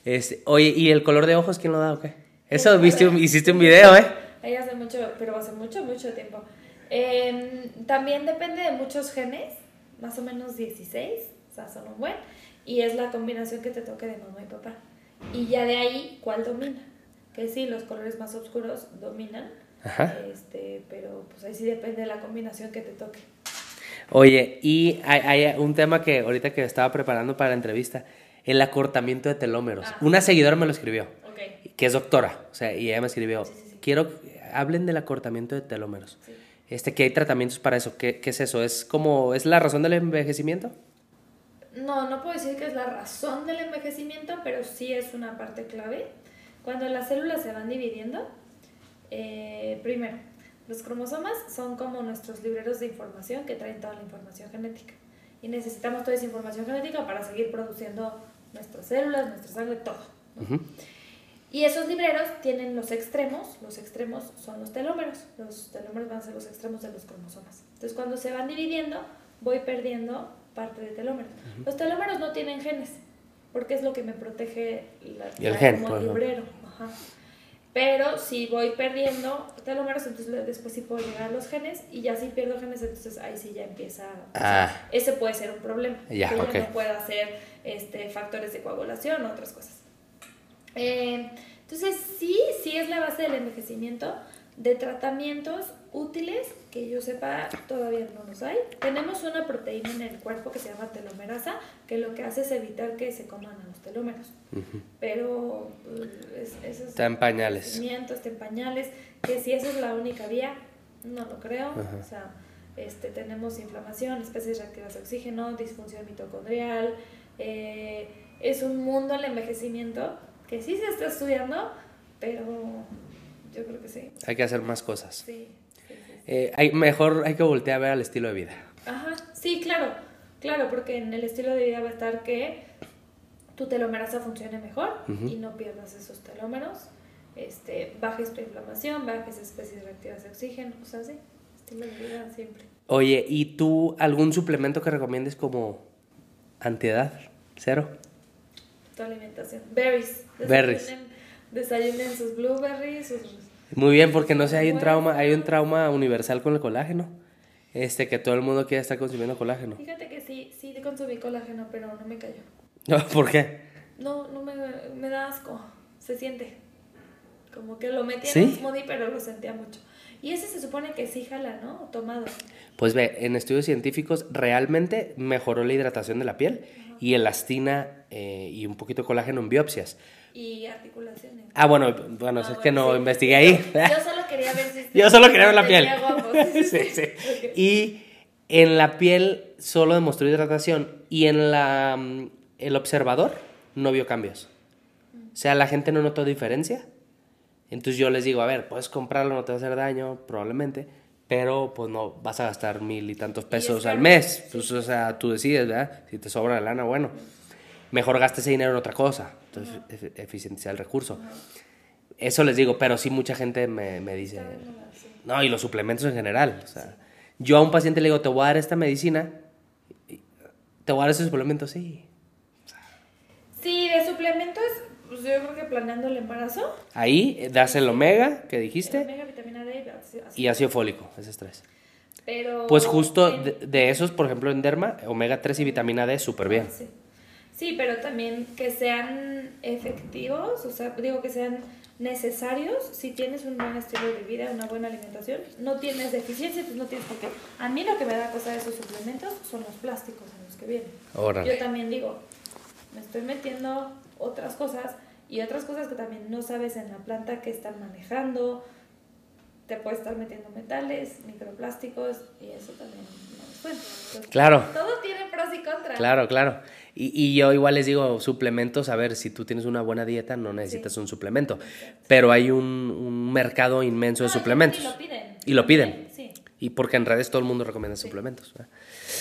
S2: Este, oye, ¿y el color de ojos quién lo da o qué? Eso viste, un- hiciste un video, ¿eh?
S1: Ahí hace mucho, pero hace mucho, mucho tiempo. Em, también depende de muchos genes, más o menos 16, o sea, son un buen, y es la combinación que te toque de mamá y papá. Y ya de ahí, ¿cuál domina? Que sí, los colores más oscuros dominan,
S2: Ajá.
S1: este, pero pues ahí sí depende de la combinación que te toque.
S2: Oye, y hay, hay un tema que ahorita que estaba preparando para la entrevista, el acortamiento de telómeros.
S1: Ah.
S2: Una seguidora me lo escribió,
S1: Ok.
S2: que es doctora, o sea, y ella me escribió,
S1: Sí, sí, sí.
S2: quiero, hablen del acortamiento de telómeros.
S1: Sí.
S2: Este, que hay tratamientos para eso. ¿Qué, qué es eso? ¿Es como, es la razón del envejecimiento?
S1: No, no puedo decir que es la razón del envejecimiento, pero sí es una parte clave. Cuando las células se van dividiendo, eh, primero, los cromosomas son como nuestros libreros de información que traen toda la información genética. y necesitamos toda esa información genética para seguir produciendo nuestras células, nuestra sangre, todo. ¿no? Y esos libreros tienen los extremos, los extremos son los telómeros, los telómeros van a ser los extremos de los cromosomas. Entonces cuando se van dividiendo, voy perdiendo parte de telómeros. Los telómeros no tienen genes, porque es lo que me protege la,
S2: Y el
S1: la-
S2: gen,
S1: como
S2: ejemplo.
S1: librero. Ajá. Pero si voy perdiendo telómeros, entonces después sí puedo llegar a los genes, y ya si pierdo genes, entonces ahí sí ya empieza... o sea,
S2: Ah.
S1: ese puede ser un problema.
S2: Ya,
S1: que
S2: ok.
S1: no pueda hacer este, factores de coagulación o otras cosas. Eh, entonces, sí, sí es la base del envejecimiento de tratamientos útiles que yo sepa todavía no los hay. Tenemos una proteína en el cuerpo que se llama telomerasa que lo que hace es evitar que se coman a los telómeros. Pero eh, es, eso es
S2: Está en pañales.
S1: está en pañales, que si esa es la única vía, no lo creo. O sea, este, tenemos inflamación, especies reactivas de oxígeno, disfunción mitocondrial. eh, es un mundo el envejecimiento que sí se está estudiando, pero yo creo que sí.
S2: Hay que hacer más cosas.
S1: Sí, sí, sí.
S2: Eh, hay, mejor hay que voltear a ver al estilo de vida.
S1: Ajá, sí, claro, claro, porque en el estilo de vida va a estar que tu telomerasa funcione mejor y no pierdas esos telómeros, este, bajes tu inflamación, bajes especies reactivas de oxígeno, o sea, sí, estilo de vida siempre.
S2: Oye, ¿y tú algún suplemento que recomiendes como antiedad? ¿Cero?
S1: Tu alimentación. Berries.
S2: Berries.
S1: Desayunen, desayunen sus blueberries, sus...
S2: Muy bien, porque no sé, hay un trauma, hay un trauma universal con el colágeno. Este, que todo el mundo quiere estar consumiendo colágeno.
S1: Fíjate que sí, sí consumí colágeno, pero no me cayó.
S2: No, ¿Por qué?
S1: No, no me, me da asco, se siente. Como que lo metí en
S2: ¿Sí?
S1: un smoothie, pero lo sentía mucho. Y ese se supone que sí jala, ¿no? Tomado.
S2: Pues ve, en estudios científicos realmente mejoró la hidratación de la piel y elastina eh, y un poquito de colágeno en biopsias.
S1: Y articulaciones.
S2: Ah, bueno, bueno,
S1: Ah,
S2: es que no
S1: sí.
S2: investigué ahí.
S1: Yo, solo quería ver si...
S2: Yo solo quería ver la piel. Sí, sí.
S1: Ok.
S2: Y en la piel solo demostró hidratación y en la mm, el observador no vio cambios. O sea, la gente no notó diferencia. Entonces yo les digo, a ver, puedes comprarlo, no te va a hacer daño, probablemente, pero pues no vas a gastar mil y tantos
S1: es
S2: pesos al
S1: caro.
S2: mes. Pues, o sea, tú decides, ¿verdad? Si te sobra la lana, bueno. Mejor gaste ese dinero en otra cosa. Entonces, efe- eficienciar el recurso. Eso les digo, pero sí mucha gente me, me dice,
S1: no,
S2: y los suplementos en general. O sea, yo a un paciente le digo, te voy a dar esta medicina, te voy a dar ese suplemento, sí.
S1: Sí, de suplementos, pues yo creo que planeando el embarazo.
S2: Ahí eh, das el omega que dijiste
S1: Omega, vitamina D y
S2: ácido fólico, esos tres.
S1: Pero...
S2: Pues justo de, de esos, por ejemplo, en derma, omega 3 y vitamina D, súper bien.
S1: Sí. Sí, pero también que sean efectivos, o sea, digo que sean necesarios si tienes un buen estilo de vida, una buena alimentación. No tienes deficiencia, entonces no tienes por qué. A mí lo que me da cosa de esos suplementos son los plásticos en los que vienen.
S2: Órale.
S1: Yo también digo, me estoy metiendo otras cosas y otras cosas que también no sabes en la planta que están manejando. Te puede estar metiendo metales, microplásticos y eso también bueno. Entonces,
S2: Claro.
S1: Todo tiene pros y contras.
S2: Claro, claro. Y, y yo igual les digo, suplementos, a ver, si tú tienes una buena dieta, no necesitas
S1: Sí.
S2: un suplemento. Pero hay un, un mercado inmenso de
S1: No,
S2: suplementos.
S1: Y lo piden.
S2: Y lo piden.
S1: Sí.
S2: Y porque en redes todo el mundo recomienda suplementos. ¿verdad?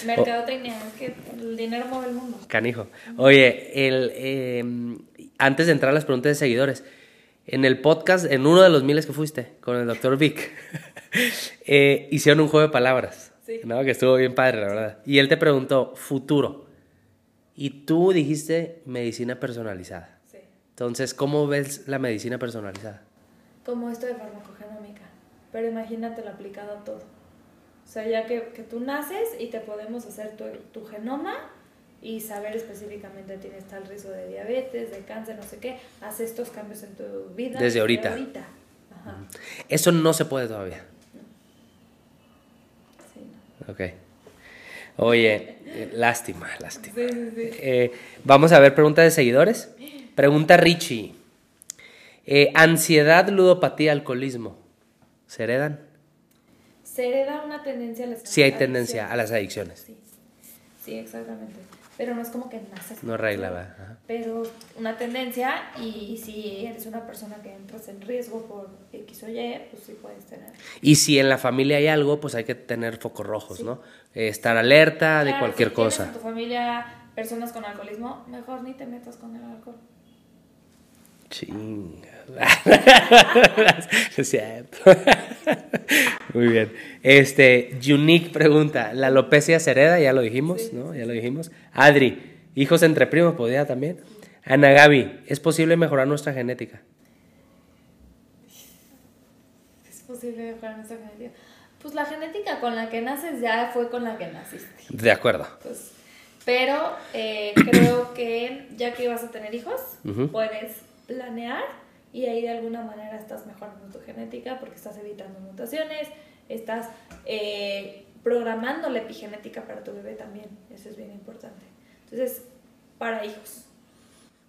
S1: Mercadotecnia, es que el dinero mueve el mundo.
S2: Canijo. Oye, el, eh, antes de entrar a las preguntas de seguidores, en el podcast, en uno de los miles que fuiste con el doctor Vic, eh, hicieron un juego de palabras.
S1: Sí.
S2: ¿no? Que estuvo bien padre, la verdad. Y él te preguntó, futuro. Y tú dijiste medicina personalizada.
S1: Sí.
S2: Entonces, ¿cómo ves la medicina personalizada?
S1: Como esto de farmacogenómica. Pero imagínatelo aplicado a todo. O sea, ya que, que tú naces y te podemos hacer tu, tu genoma y saber específicamente tienes tal riesgo de diabetes, de cáncer, no sé qué, haz estos cambios en tu vida.
S2: Desde ahorita.
S1: Ajá.
S2: Eso no se puede todavía. Ok. Oye, lástima, lástima.
S1: sí, sí, sí.
S2: Eh, vamos a ver preguntas de seguidores. Pregunta Richie. Eh, ansiedad, ludopatía, alcoholismo. ¿Se heredan?
S1: Se hereda una tendencia a las
S2: Sí hay
S1: adicciones.
S2: tendencia a las adicciones.
S1: Sí, sí, exactamente. Pero no es como que naces.
S2: No regla, va. Ajá.
S1: Pero una tendencia y si eres una persona que entras en riesgo por X o Y, pues sí puedes tener.
S2: Y si en la familia hay algo, pues hay que tener focos rojos, ¿no? Eh, estar alerta de cualquier
S1: si
S2: cosa.
S1: en tu familia personas con alcoholismo, mejor ni te metas con el alcohol.
S2: Chinga. es cierto. Muy bien. Este, Unique pregunta, ¿la alopecia se hereda? Ya lo dijimos, ¿no? Ya lo dijimos. Adri, hijos entre primos, ¿podría también? Ana Gaby, ¿es posible mejorar nuestra genética?
S1: ¿Es posible mejorar nuestra genética? Pues la genética con la que naces ya fue con la que naciste.
S2: De acuerdo.
S1: Pues, pero eh, creo que ya que vas a tener hijos, puedes planear y ahí de alguna manera estás mejorando tu genética porque estás evitando mutaciones, estás eh, programando la epigenética para tu bebé también. Eso es bien importante. Entonces, para hijos.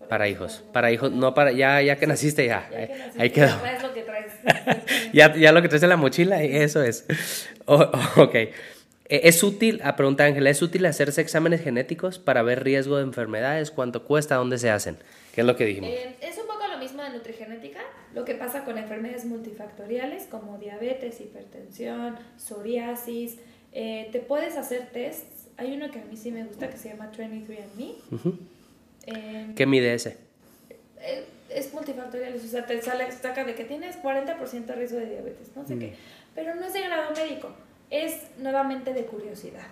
S2: Para hijos. Para hijos, no para, ya, ya que naciste ya.
S1: Ya
S2: eh,
S1: que naciste,
S2: ahí quedó.
S1: ya traes lo que traes.
S2: Ya, ya lo que traes en la mochila, eso es. O- ok. Eh, ¿Es útil, a pregunta Ángela, ¿es útil hacerse exámenes genéticos para ver riesgo de enfermedades? ¿Cuánto cuesta? ¿Dónde se hacen? ¿Qué es lo que dijimos?
S1: Eh, es un poco de nutrigenética, lo que pasa con enfermedades multifactoriales como diabetes, hipertensión, psoriasis. Eh, te puedes hacer tests. Hay uno que a mí sí me gusta que se llama 23andMe.
S2: Ujú.
S1: Eh,
S2: ¿Qué mide ese?
S1: eh, es multifactorial, o sea, te sale, saca de que tienes 40% de riesgo de diabetes, no sé qué. Pero no es de grado médico, es nuevamente de curiosidad.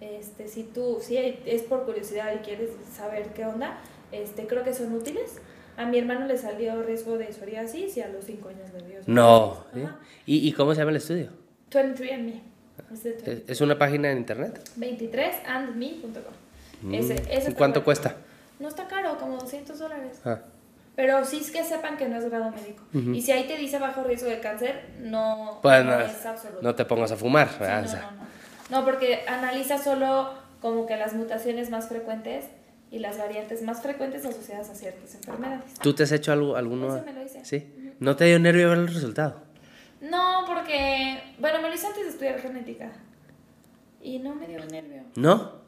S1: Este, si tú, si es por curiosidad y quieres saber qué onda, este, creo que son útiles. A mi hermano le salió riesgo de psoriasis y a los 5 años le dio.
S2: No. ¿Y, y cómo se llama el estudio?
S1: 23andMe. Es de 23.
S2: ¿Es- ¿Es una página en internet?
S1: 23andme.com. Ese, ese
S2: ¿Y cuánto
S1: bueno.
S2: cuesta?
S1: No está caro, como 200 dólares.
S2: Ah,
S1: Pero sí es que sepan que no es grado médico. Y si ahí te dice bajo riesgo de cáncer, no,
S2: Pues
S1: no
S2: no,
S1: es absoluto.
S2: no te pongas a fumar.
S1: Sí, no, no. No, porque analiza solo como que las mutaciones más frecuentes y las variantes más frecuentes asociadas a ciertas enfermedades.
S2: ¿Tú te has hecho algo, alguno?
S1: Me lo hice.
S2: ¿Sí? ¿No te dio nervio ver el resultado?
S1: No, porque, bueno, me lo hice antes de estudiar genética. Y no me dio nervio.
S2: ¿No?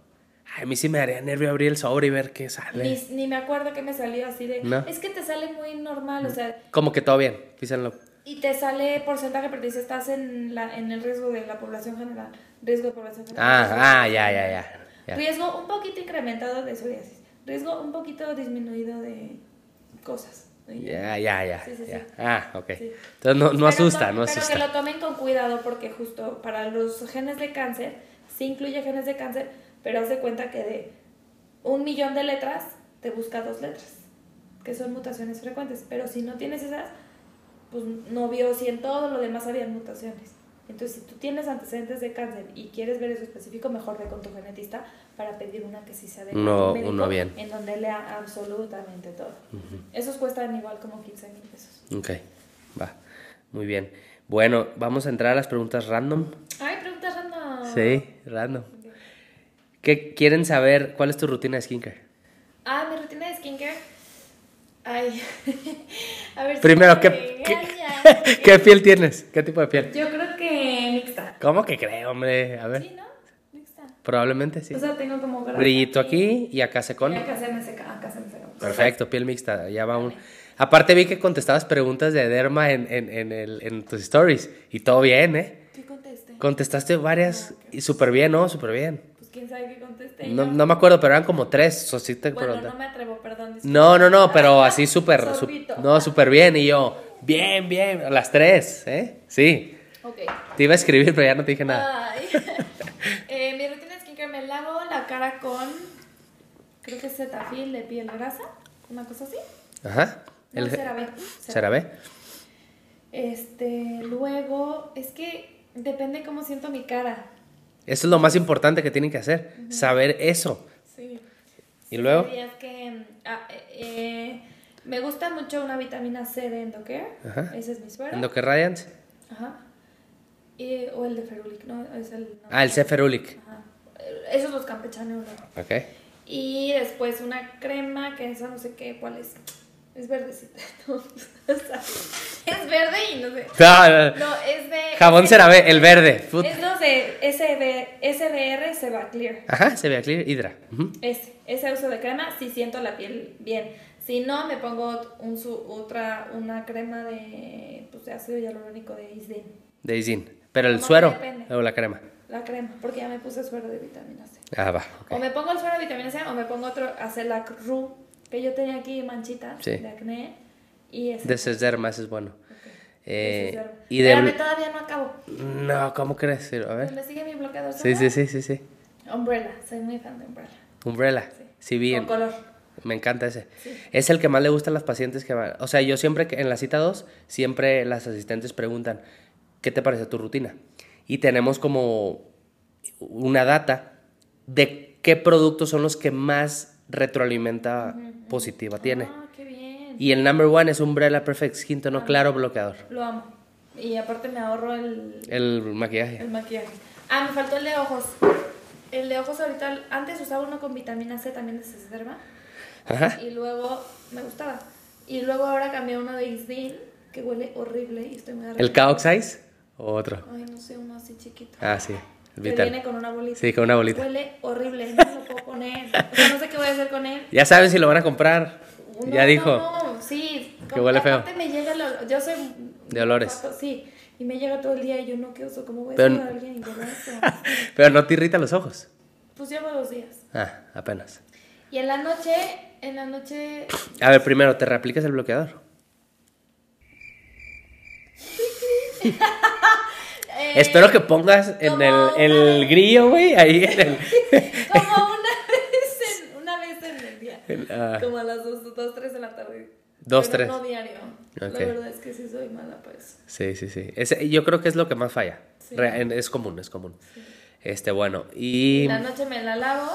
S2: Ay, a mí sí me daría nervio abrir el sobre y ver qué sale.
S1: Ni, ni me acuerdo que me salió así de...
S2: No.
S1: Es que te sale muy normal, o sea,
S2: Como que todo bien, fíjenlo.
S1: Y te sale porcentaje, pero te dice estás en, la, en el riesgo de la población general. Riesgo de población general.
S2: Ah, ah, ya, ya, ya.
S1: Riesgo un poquito incrementado de psoriasis. Riesgo un poquito disminuido de cosas.
S2: Ya, ya, ya. Ah, ok.
S1: Sí.
S2: Entonces no, asusta, no
S1: Pero que
S2: asusta.
S1: lo tomen con cuidado porque justo para los genes de cáncer, sí incluye genes de cáncer, pero haz de cuenta que de un millón de letras te busca dos letras, que son mutaciones frecuentes. Pero si no tienes esas, pues no vio si en todo lo demás habían mutaciones. Entonces, si tú tienes antecedentes de cáncer y quieres ver eso específico, mejor ve con tu genetista para pedir una que sí sea de
S2: Uno-
S1: médico,
S2: uno bien.
S1: en donde lea absolutamente todo. Esos cuestan igual como 15 mil pesos.
S2: Ok, va. Muy bien. Bueno, vamos a entrar a las preguntas random.
S1: Ay, preguntas random.
S2: Sí, random. ¿Qué quieren saber? ¿Cuál es tu rutina de skincare?
S1: Ah, mi rutina de skincare. Ay. A ver si
S2: Primero,
S1: me
S2: ¿qué, qué, qué piel tienes? ¿Qué tipo de piel?
S1: Yo creo que.
S2: ¿Cómo que creo, hombre? A ver.
S1: Sí, ¿no?
S2: Probablemente sí.
S1: O sea, tengo como
S2: Brillito aquí y acá
S1: Y
S2: secón.
S1: acá se me seca, acá se me seca.
S2: Perfecto, piel mixta. Ya va un... Aparte vi que contestabas preguntas de derma en, en, en, el, en tus stories. Y todo bien, ¿eh?
S1: ¿Qué contesté?
S2: Contestaste varias y súper bien, ¿no? Súper bien.
S1: Pues quién sabe qué contesté.
S2: No, no me acuerdo, pero eran como tres. O sí te
S1: Bueno,
S2: pregunté.
S1: no me atrevo, perdón. disculpa.
S2: No, no, no, pero así súper, no, súper bien. Y yo, bien, bien, las tres, ¿eh? Sí. Te iba a escribir, pero ya no te dije nada.
S1: Eh, mi rutina de skincare me lavo la cara con. Creo que es Cetaphil de piel grasa. Una cosa así.
S2: Ajá.
S1: No,
S2: El-
S1: CeraVe.
S2: ¿CeraVe?
S1: Este, luego, es que depende cómo siento mi cara.
S2: Eso es lo más importante que tienen que hacer, saber eso.
S1: Sí.
S2: Y luego,
S1: que ah, eh, eh, me gusta mucho una vitamina C de Endocare.
S2: Ajá.
S1: Ese es mi suero.
S2: Endoque Radiance.
S1: Ajá. Y- o el de Ferulic, ¿no? Es el, no.
S2: Ah, el Ceferulic.
S1: Ajá. Esos los campechaneos. ¿no?
S2: Ok.
S1: Y después una crema, que esa no sé qué, cuál es. Es verdecita. No, o sea, es verde y no sé.
S2: No, no, no.
S1: No, es de.
S2: Jabón
S1: es-
S2: CeraVe, el verde. Food.
S1: Es los de SB, SBR Seba Clear.
S2: Ajá, se ve clear, Hydra. Ujú.
S1: Ese, ese uso de crema, si siento la piel bien. Si no, me pongo un, su- otra, una crema de, pues, de ácido hialurónico de Isdin.
S2: De Isin. Pero el suero
S1: depende.
S2: o la crema.
S1: La crema, porque ya me puse suero de vitamina C.
S2: Ah, va. ok.
S1: O me pongo el suero de vitamina C o me pongo otro Acelac Ru, que yo tenía aquí manchitas
S2: Sí.
S1: de acné. Y ese.
S2: De Cesderma, ese es bueno. Eh, y de...
S1: Espérame, todavía no acabo.
S2: No, ¿cómo crees? A ver.
S1: Me sigue mi bloqueador
S2: Sí, sí, sí, sí, sí.
S1: Umbrella, soy muy fan de Umbrella.
S2: Umbrella. Sí, bien.
S1: Con color.
S2: Me encanta ese.
S1: Sí.
S2: Es el que más le gusta a las pacientes que van. O sea, yo siempre que en la cita 2, siempre las asistentes preguntan, ¿qué te parece tu rutina? Y tenemos como una data de qué productos son los que más retroalimenta positiva tiene.
S1: Ah, qué bien.
S2: Y el number one es Umbrella Perfect Skin Tono Claro Bloqueador.
S1: Lo amo. Y aparte me ahorro el,
S2: El maquillaje.
S1: el maquillaje. Ah, me faltó el de ojos. El de ojos ahorita, antes usaba uno con vitamina C también de Cesderma.
S2: Ajá.
S1: Y luego me gustaba. Y luego ahora cambié uno de Isdin, que huele horrible y estoy muy
S2: ¿El
S1: arrepentida.
S2: Otro?
S1: Ay, no sé, uno así chiquito.
S2: Ah, sí.
S1: Que viene con una bolita.
S2: Sí, con una bolita.
S1: Huele horrible, no lo puedo poner. O sea, no sé qué voy a hacer con él.
S2: Ya saben si lo van a comprar.
S1: No,
S2: ya dijo.
S1: No, no, sí.
S2: Que huele feo.
S1: me llega el olor- Yo soy.
S2: De olores.
S1: Sí. Y me llega todo el día y yo no, ¿qué uso? ¿Cómo voy a
S2: Pero-
S1: a alguien y?
S2: Pero no te irrita los ojos.
S1: Pues llevo dos días.
S2: Ah, apenas.
S1: Y en la noche, en la noche.
S2: A ver, primero, ¿te reaplicas el bloqueador?
S1: Eh,
S2: Espero que pongas en el,
S1: una-
S2: el grillo, güey, ahí en el...
S1: Como una vez en, una vez en el día.
S2: ah,
S1: Como a las 2, dos, 3 de la tarde.
S2: Dos,
S1: Pero
S2: tres.
S1: No diario.
S2: Ok.
S1: La verdad es que sí soy mala eso.
S2: sí, sí, sí. Ese- yo creo que es lo que más falla.
S1: Sí.
S2: Es común, es común. Este, bueno, y...
S1: La noche me la lavo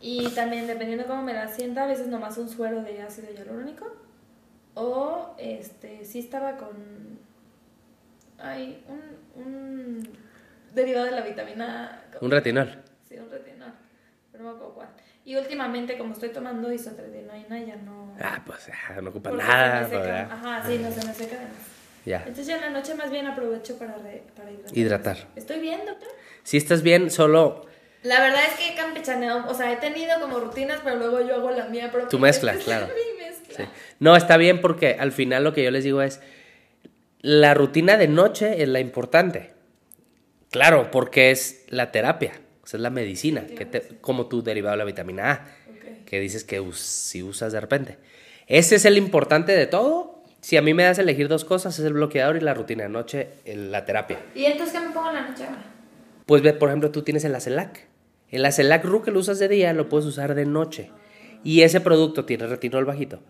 S1: y también dependiendo cómo me la sienta, a veces nomás un suero de ácido hialurónico o este sí estaba con ay, un, un derivado de la vitamina
S2: Un retinol.
S1: sí, un retinol, pero no me acuerdo cuál. Y últimamente como estoy tomando isotretinoína ya no
S2: Ah, pues ya, no ocupa nada.
S1: se me
S2: pues,
S1: seca.
S2: ya.
S1: Ajá, sí, no se me seca de más.
S2: Ya.
S1: Entonces ya en la noche más bien aprovecho para, re- para hidratar.
S2: Hidratar.
S1: ¿Estoy bien, doctor?
S2: Si estás bien, solo
S1: La verdad es que he campechaneado, o sea, he tenido como rutinas, pero luego yo hago la mía propia.
S2: Tu mezcla, claro.
S1: Mi mezcla.
S2: Sí. No, está bien porque al final lo que yo les digo es, la rutina de noche es la importante. Claro, porque es la terapia, o sea, es la medicina, que te- como tu derivado de la vitamina A,
S1: Ok.
S2: que dices que us- si usas de repente. Ese es el importante de todo. Si a mí me das a elegir dos cosas, es el bloqueador y la rutina de noche, el- la terapia.
S1: ¿Y entonces qué me pongo en la noche ahora?
S2: Pues ve, por ejemplo, tú tienes el Acelac. El Acelac RU que lo usas de día, lo puedes usar de noche. Y ese producto tiene retinol bajito.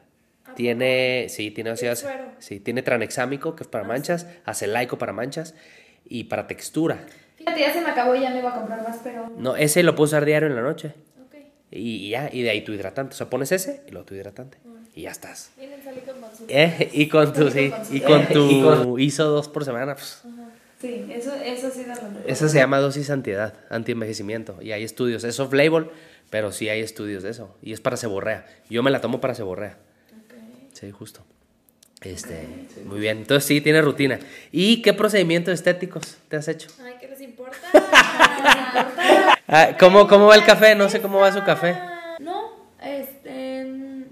S2: Tiene, sí, tiene ácido,
S1: El suero.
S2: sí, tiene tranexámico, que es para manchas, acelaico para manchas y para textura.
S1: Fíjate, ya se me acabó y ya no iba a comprar más, pero...
S2: No, ese lo puedes usar diario en la noche.
S1: Ok.
S2: Y, y ya, y de ahí tu hidratante. O sea, pones ese y luego tu hidratante. Y ya estás.
S1: Salí con.
S2: Eh, y con tu, sí, y con tu ISO dos por semana, pues.
S1: Sí, eso, eso sí da lo.
S2: Eso se llama dosis antiedad, antienvejecimiento. Y hay estudios. Es off-label, pero sí hay estudios de eso. Y es para seborrea. Yo me la tomo para seborrea. Sí, justo. Este, muy bien. Entonces sí, tiene rutina. ¿Y qué procedimientos estéticos te has hecho?
S1: Ay, ¿qué les importa?
S2: Ah, ¿cómo, ¿Cómo va el café? No sé cómo va su café.
S1: No, este.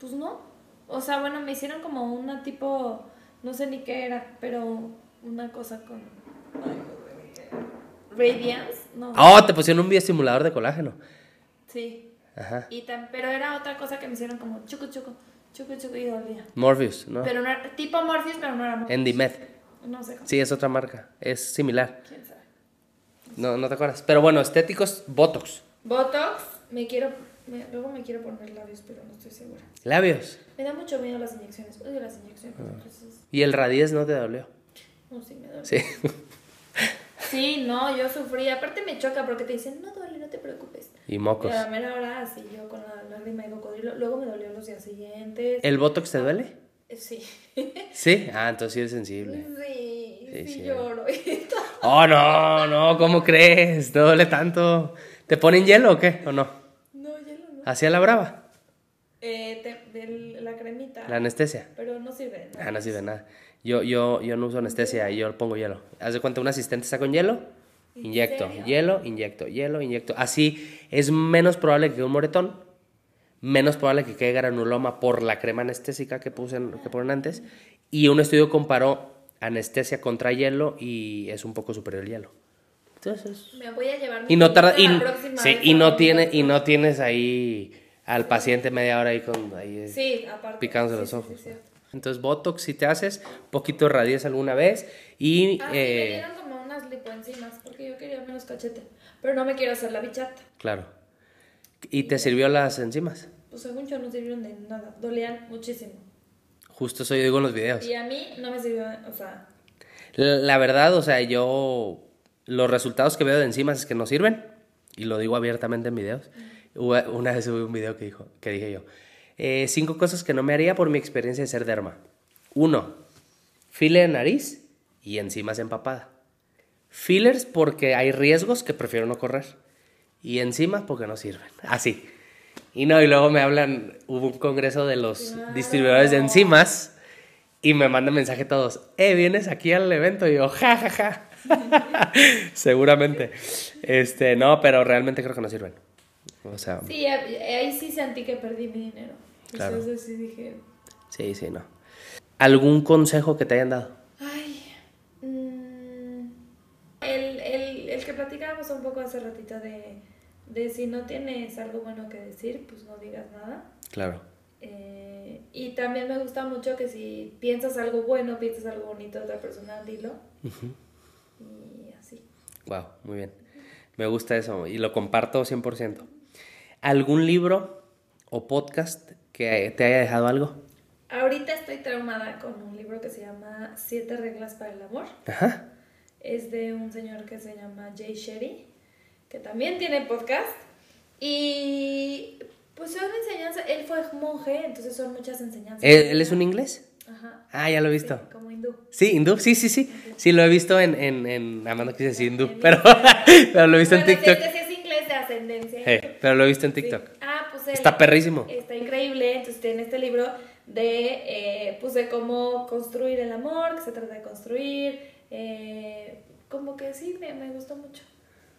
S1: Pues no. O sea, bueno, me hicieron como una tipo. No sé ni qué era, pero una cosa con. Radiance, no.
S2: Oh, te pusieron un bioestimulador de colágeno.
S1: Sí.
S2: Ajá.
S1: Y pero era otra cosa que me hicieron como chucu chucu, chucu chucu y dolía.
S2: Morpheus, ¿no?
S1: Pero no era tipo Morpheus, pero no era Morpheus.
S2: Endimed.
S1: No sé cómo.
S2: Sí, es otra marca. Es similar.
S1: ¿Quién sabe?
S2: No, no te acuerdas. Pero bueno, estéticos, Botox.
S1: Botox, me quiero. me- luego me quiero poner labios, pero no estoy segura.
S2: Labios.
S1: Me da mucho miedo las inyecciones. Odio las inyecciones.
S2: Ah.
S1: Entonces,
S2: ¿Y el Radies no te dolió?
S1: no, sí me duele.
S2: Sí.
S1: Sí, no, yo sufrí. Aparte me choca porque te dicen, no duele, no te preocupes.
S2: Y mocos.
S1: Pero a la mera hora, así yo con la lágrima de cocodrilo. Luego me dolió los días siguientes.
S2: ¿El Botox te duele?
S1: Eh, Sí.
S2: Sí. Ah, entonces sí eres sensible.
S1: Sí,
S2: Sí,
S1: sí, lloro.
S2: Oh, no, no, ¿cómo crees? No duele tanto. ¿Te ponen hielo o qué? ¿O no?
S1: no, hielo no.
S2: ¿Hacia la brava?
S1: Eh, te- la cremita.
S2: La anestesia.
S1: Pero no sirve.
S2: Ah, no sirve nada. Yo, yo, yo no uso anestesia y yo pongo hielo. Haz de cuenta, un asistente está con hielo,
S1: ¿En
S2: inyecto, hielo, inyecto, hielo, inyecto. Así es menos probable que un moretón, menos probable que quede granuloma por la crema anestésica que, puse, que ponen antes. Y un estudio comparó anestesia contra hielo y es un poco superior el hielo. Entonces,
S1: Me voy a llevar mi
S2: y no tarda, y,
S1: la próxima
S2: sí, y no tiene, y no tienes ahí al paciente media hora ahí con ahí,
S1: Sí, aparte.
S2: picándose
S1: Sí,
S2: los
S1: sí,
S2: ojos.
S1: sí.
S2: Entonces, Botox si te haces, poquito radies alguna vez y...
S1: Ah, sí, me
S2: eh,
S1: dieron como unas lipoenzimas quería menos cachete. Pero no me quiero hacer la bichata.
S2: claro. ¿Y te sirvió las enzimas?
S1: Pues según yo no sirvieron de nada. Dolían muchísimo.
S2: Justo eso yo digo en los videos.
S1: Y a mí no me sirvió, o sea,
S2: La, la verdad, o sea, yo... Los resultados que veo de enzimas es que no sirven. Y lo digo abiertamente en videos. Una vez subí un video que, dijo, que dije yo. eh, cinco cosas que no me haría por mi experiencia de ser derma. Uno, filler de nariz y enzimas empapada. Fillers porque hay riesgos que prefiero no correr. Y enzimas porque no sirven. Así. Y no, y luego me hablan, hubo un congreso de los distribuidores de enzimas y me mandan mensaje todos, eh, vienes aquí al evento y yo, ja, ja, ja. Seguramente. Este, no, pero realmente creo que no sirven. O sea, sí,
S1: sí, ahí sí sentí que perdí mi dinero.
S2: Claro.
S1: Entonces sí dije,
S2: sí, no. ¿Algún consejo que te hayan dado?
S1: ay, mm, el, el, el que platicábamos un poco hace ratito de, de si no tienes algo bueno que decir, pues no digas nada.
S2: Claro.
S1: Eh, y también me gusta mucho que si piensas algo bueno, piensas algo bonito de otra persona, dilo. Y así.
S2: Wow, muy bien. Me gusta eso y lo comparto 100%. ¿Algún libro o podcast que te haya dejado algo?
S1: Ahorita estoy traumada con un libro que se llama Siete reglas para el amor.
S2: Ajá.
S1: Es de un señor que se llama Jay Shetty, que también tiene podcast. Y pues son enseñanzas, él fue monje, entonces son muchas enseñanzas.
S2: ¿Él, él es un inglés?
S1: Ajá.
S2: Ah, ya lo he visto.
S1: Sí, como hindú.
S2: Sí, hindú, sí, sí, sí. Sí, lo he visto en, en, en Amanda quise decir hindú,
S1: En
S2: pero, pero lo he visto en
S1: Bueno, sí,
S2: TikTok.
S1: Este sí es inglés de ascendencia.
S2: Eh, pero lo he visto en
S1: Sí.
S2: TikTok.
S1: Ah, pues él-
S2: Está perrísimo.
S1: Está increíble. Entonces tiene este libro de, eh, pues de cómo construir el amor, que se trata de construir. Eh, como que sí, me, me gustó mucho.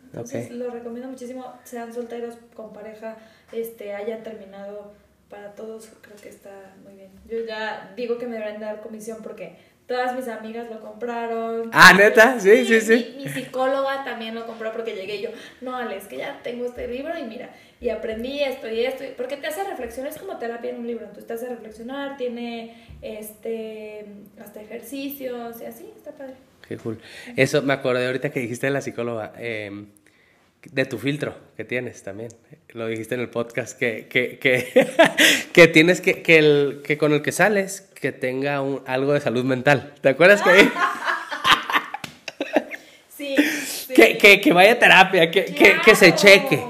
S1: Entonces lo recomiendo muchísimo. Sean solteros con pareja, este, hayan terminado para todos, creo que está muy bien. Yo ya digo que me deberían dar comisión porque todas mis amigas lo compraron.
S2: Ah, ¿neta? Sí, sí, sí.
S1: Mi, mi psicóloga también lo compró porque llegué y yo, no, Alex, que ya tengo este libro y mira, y aprendí esto y esto, porque te hace reflexionar, es como terapia en un libro, entonces te hace reflexionar, tiene este hasta ejercicios y así, está padre.
S2: Qué cool. Eso me acordé ahorita que dijiste de la psicóloga, eh, de tu filtro que tienes también. Lo dijiste en el podcast, que, que, que, que tienes que, que, el, que con el que sales, que tenga un, algo de salud mental. ¿Te acuerdas que,
S1: Sí, sí.
S2: que, que, que vaya a terapia, que, que, que se cheque?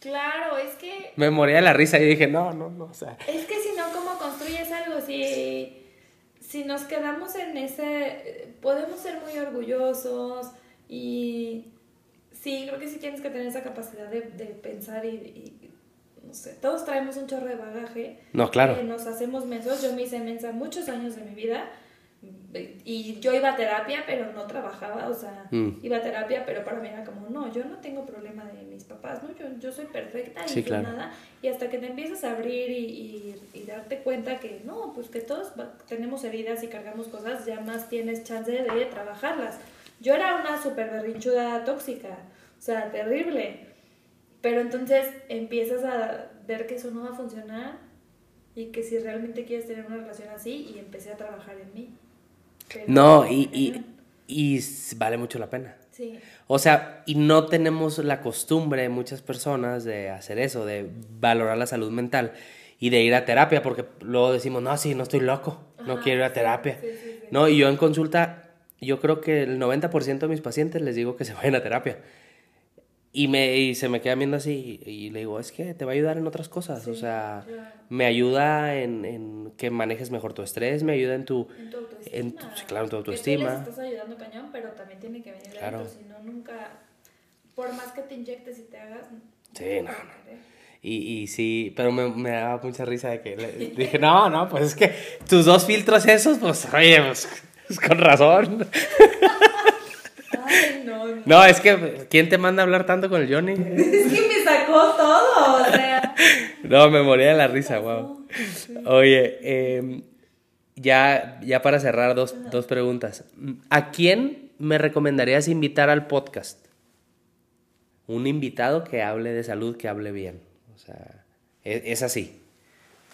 S1: Claro, es que
S2: Me moría de la risa y dije, no, no, no, o sea,
S1: Es que si no, ¿cómo construyes algo? Si, si nos quedamos en ese, podemos ser muy orgullosos y sí, creo que sí tienes que tener esa capacidad de, de pensar y, y, no sé, todos traemos un chorro de bagaje.
S2: No, claro.
S1: que nos hacemos mensos, yo me hice mensa muchos años de mi vida y yo iba a terapia, pero no trabajaba, o sea,
S2: Mm.
S1: iba a terapia, pero para mí era como, no, yo no tengo problema de mis papás, ¿no? Yo, yo soy perfecta y
S2: Sí,
S1: yo
S2: claro.
S1: nada. Y hasta que te empiezas a abrir y, y- y darte cuenta que no, pues que todos tenemos heridas y cargamos cosas, ya más tienes chance de trabajarlas. Yo era una súper berrinchuda tóxica, o sea, terrible. Pero entonces empiezas a ver que eso no va a funcionar y que si realmente quieres tener una relación así, y empecé a trabajar en mí. Pero-
S2: no, y, y, y vale mucho la pena.
S1: Sí.
S2: O sea, y no tenemos la costumbre, muchas personas, de hacer eso, de valorar la salud mental y de ir a terapia, porque luego decimos, no, sí, no estoy loco, no quiero ir a terapia.
S1: sí, sí, sí.
S2: No, y yo en consulta, yo creo que el 90% de mis pacientes les digo que se vayan a terapia. Y, me, y se me quedan viendo así y, y le digo, es que te va a ayudar en otras cosas. o
S1: Sí,
S2: sea,
S1: claro.
S2: me ayuda en, en que manejes mejor tu estrés, me ayuda en tu...
S1: En tu autoestima.
S2: En tu- sí, claro, en tu
S1: Que tú
S2: autoestima.
S1: les estás ayudando cañón, pero también tiene que venir
S2: Claro.
S1: adentro, si no, nunca... Por más que te inyectes y te hagas.
S2: Sí, no, no. Y, y sí, pero me, me daba mucha risa de que le- dije, no, no, pues es que tus dos filtros esos, pues, oye, pues, con razón.
S1: No, no.
S2: No, es que, ¿quién te manda a hablar tanto con el Johnny?
S1: Es que me sacó todo, o sea.
S2: No, me moría de la risa, wow. Oye, eh, ya, ya para cerrar, dos, dos preguntas. ¿A quién me recomendarías invitar al podcast? Un invitado que hable de salud, que hable bien. O sea, es, es así.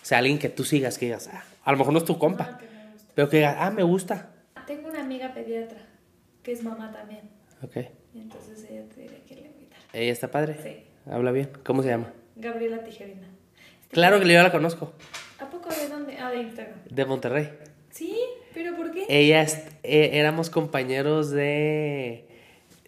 S2: O sea, alguien que tú sigas, que digas, "Ah, a lo mejor no es tu compa,
S1: que gusta.
S2: pero que digas, ah, me gusta.
S1: Tengo una amiga pediatra que es mamá también.
S2: Ok.
S1: Y entonces ella te diría que le invitar.
S2: ¿Ella está padre?
S1: Sí.
S2: Habla bien. ¿Cómo se llama?
S1: Gabriela Tijerina.
S2: Claro que yo la conozco.
S1: ¿A poco de dónde? Ah, de Instagram.
S2: De Monterrey.
S1: Sí, pero ¿por qué?
S2: Ella, es- eh, éramos compañeros de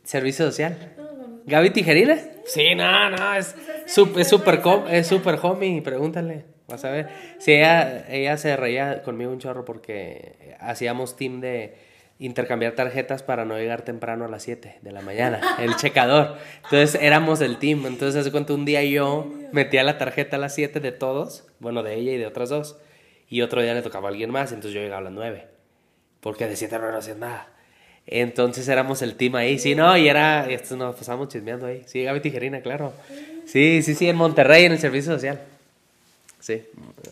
S2: servicio social.
S1: No, no, no.
S2: ¿Gaby Tijerina? Sí, no, no, es
S1: Pues
S2: súper
S1: esa
S2: es súper homie, pregúntale, vas a ver. Sí, ella, ella se reía conmigo un chorro porque hacíamos team de intercambiar tarjetas para no llegar temprano a las 7 de la mañana, el checador. Entonces éramos el team, entonces hace cuenta un día yo metía la tarjeta a las 7 de todos, bueno, de ella y de otras dos, y otro día le tocaba a alguien más, entonces yo llegaba a las 9, porque de 7 a 9 no hacían nada. Entonces éramos el team ahí, sí, no, y era, y esto nos pasábamos chismeando ahí. Sí, Gaby Tijerina, claro. Sí, sí, sí, en Monterrey, en el servicio social. Sí.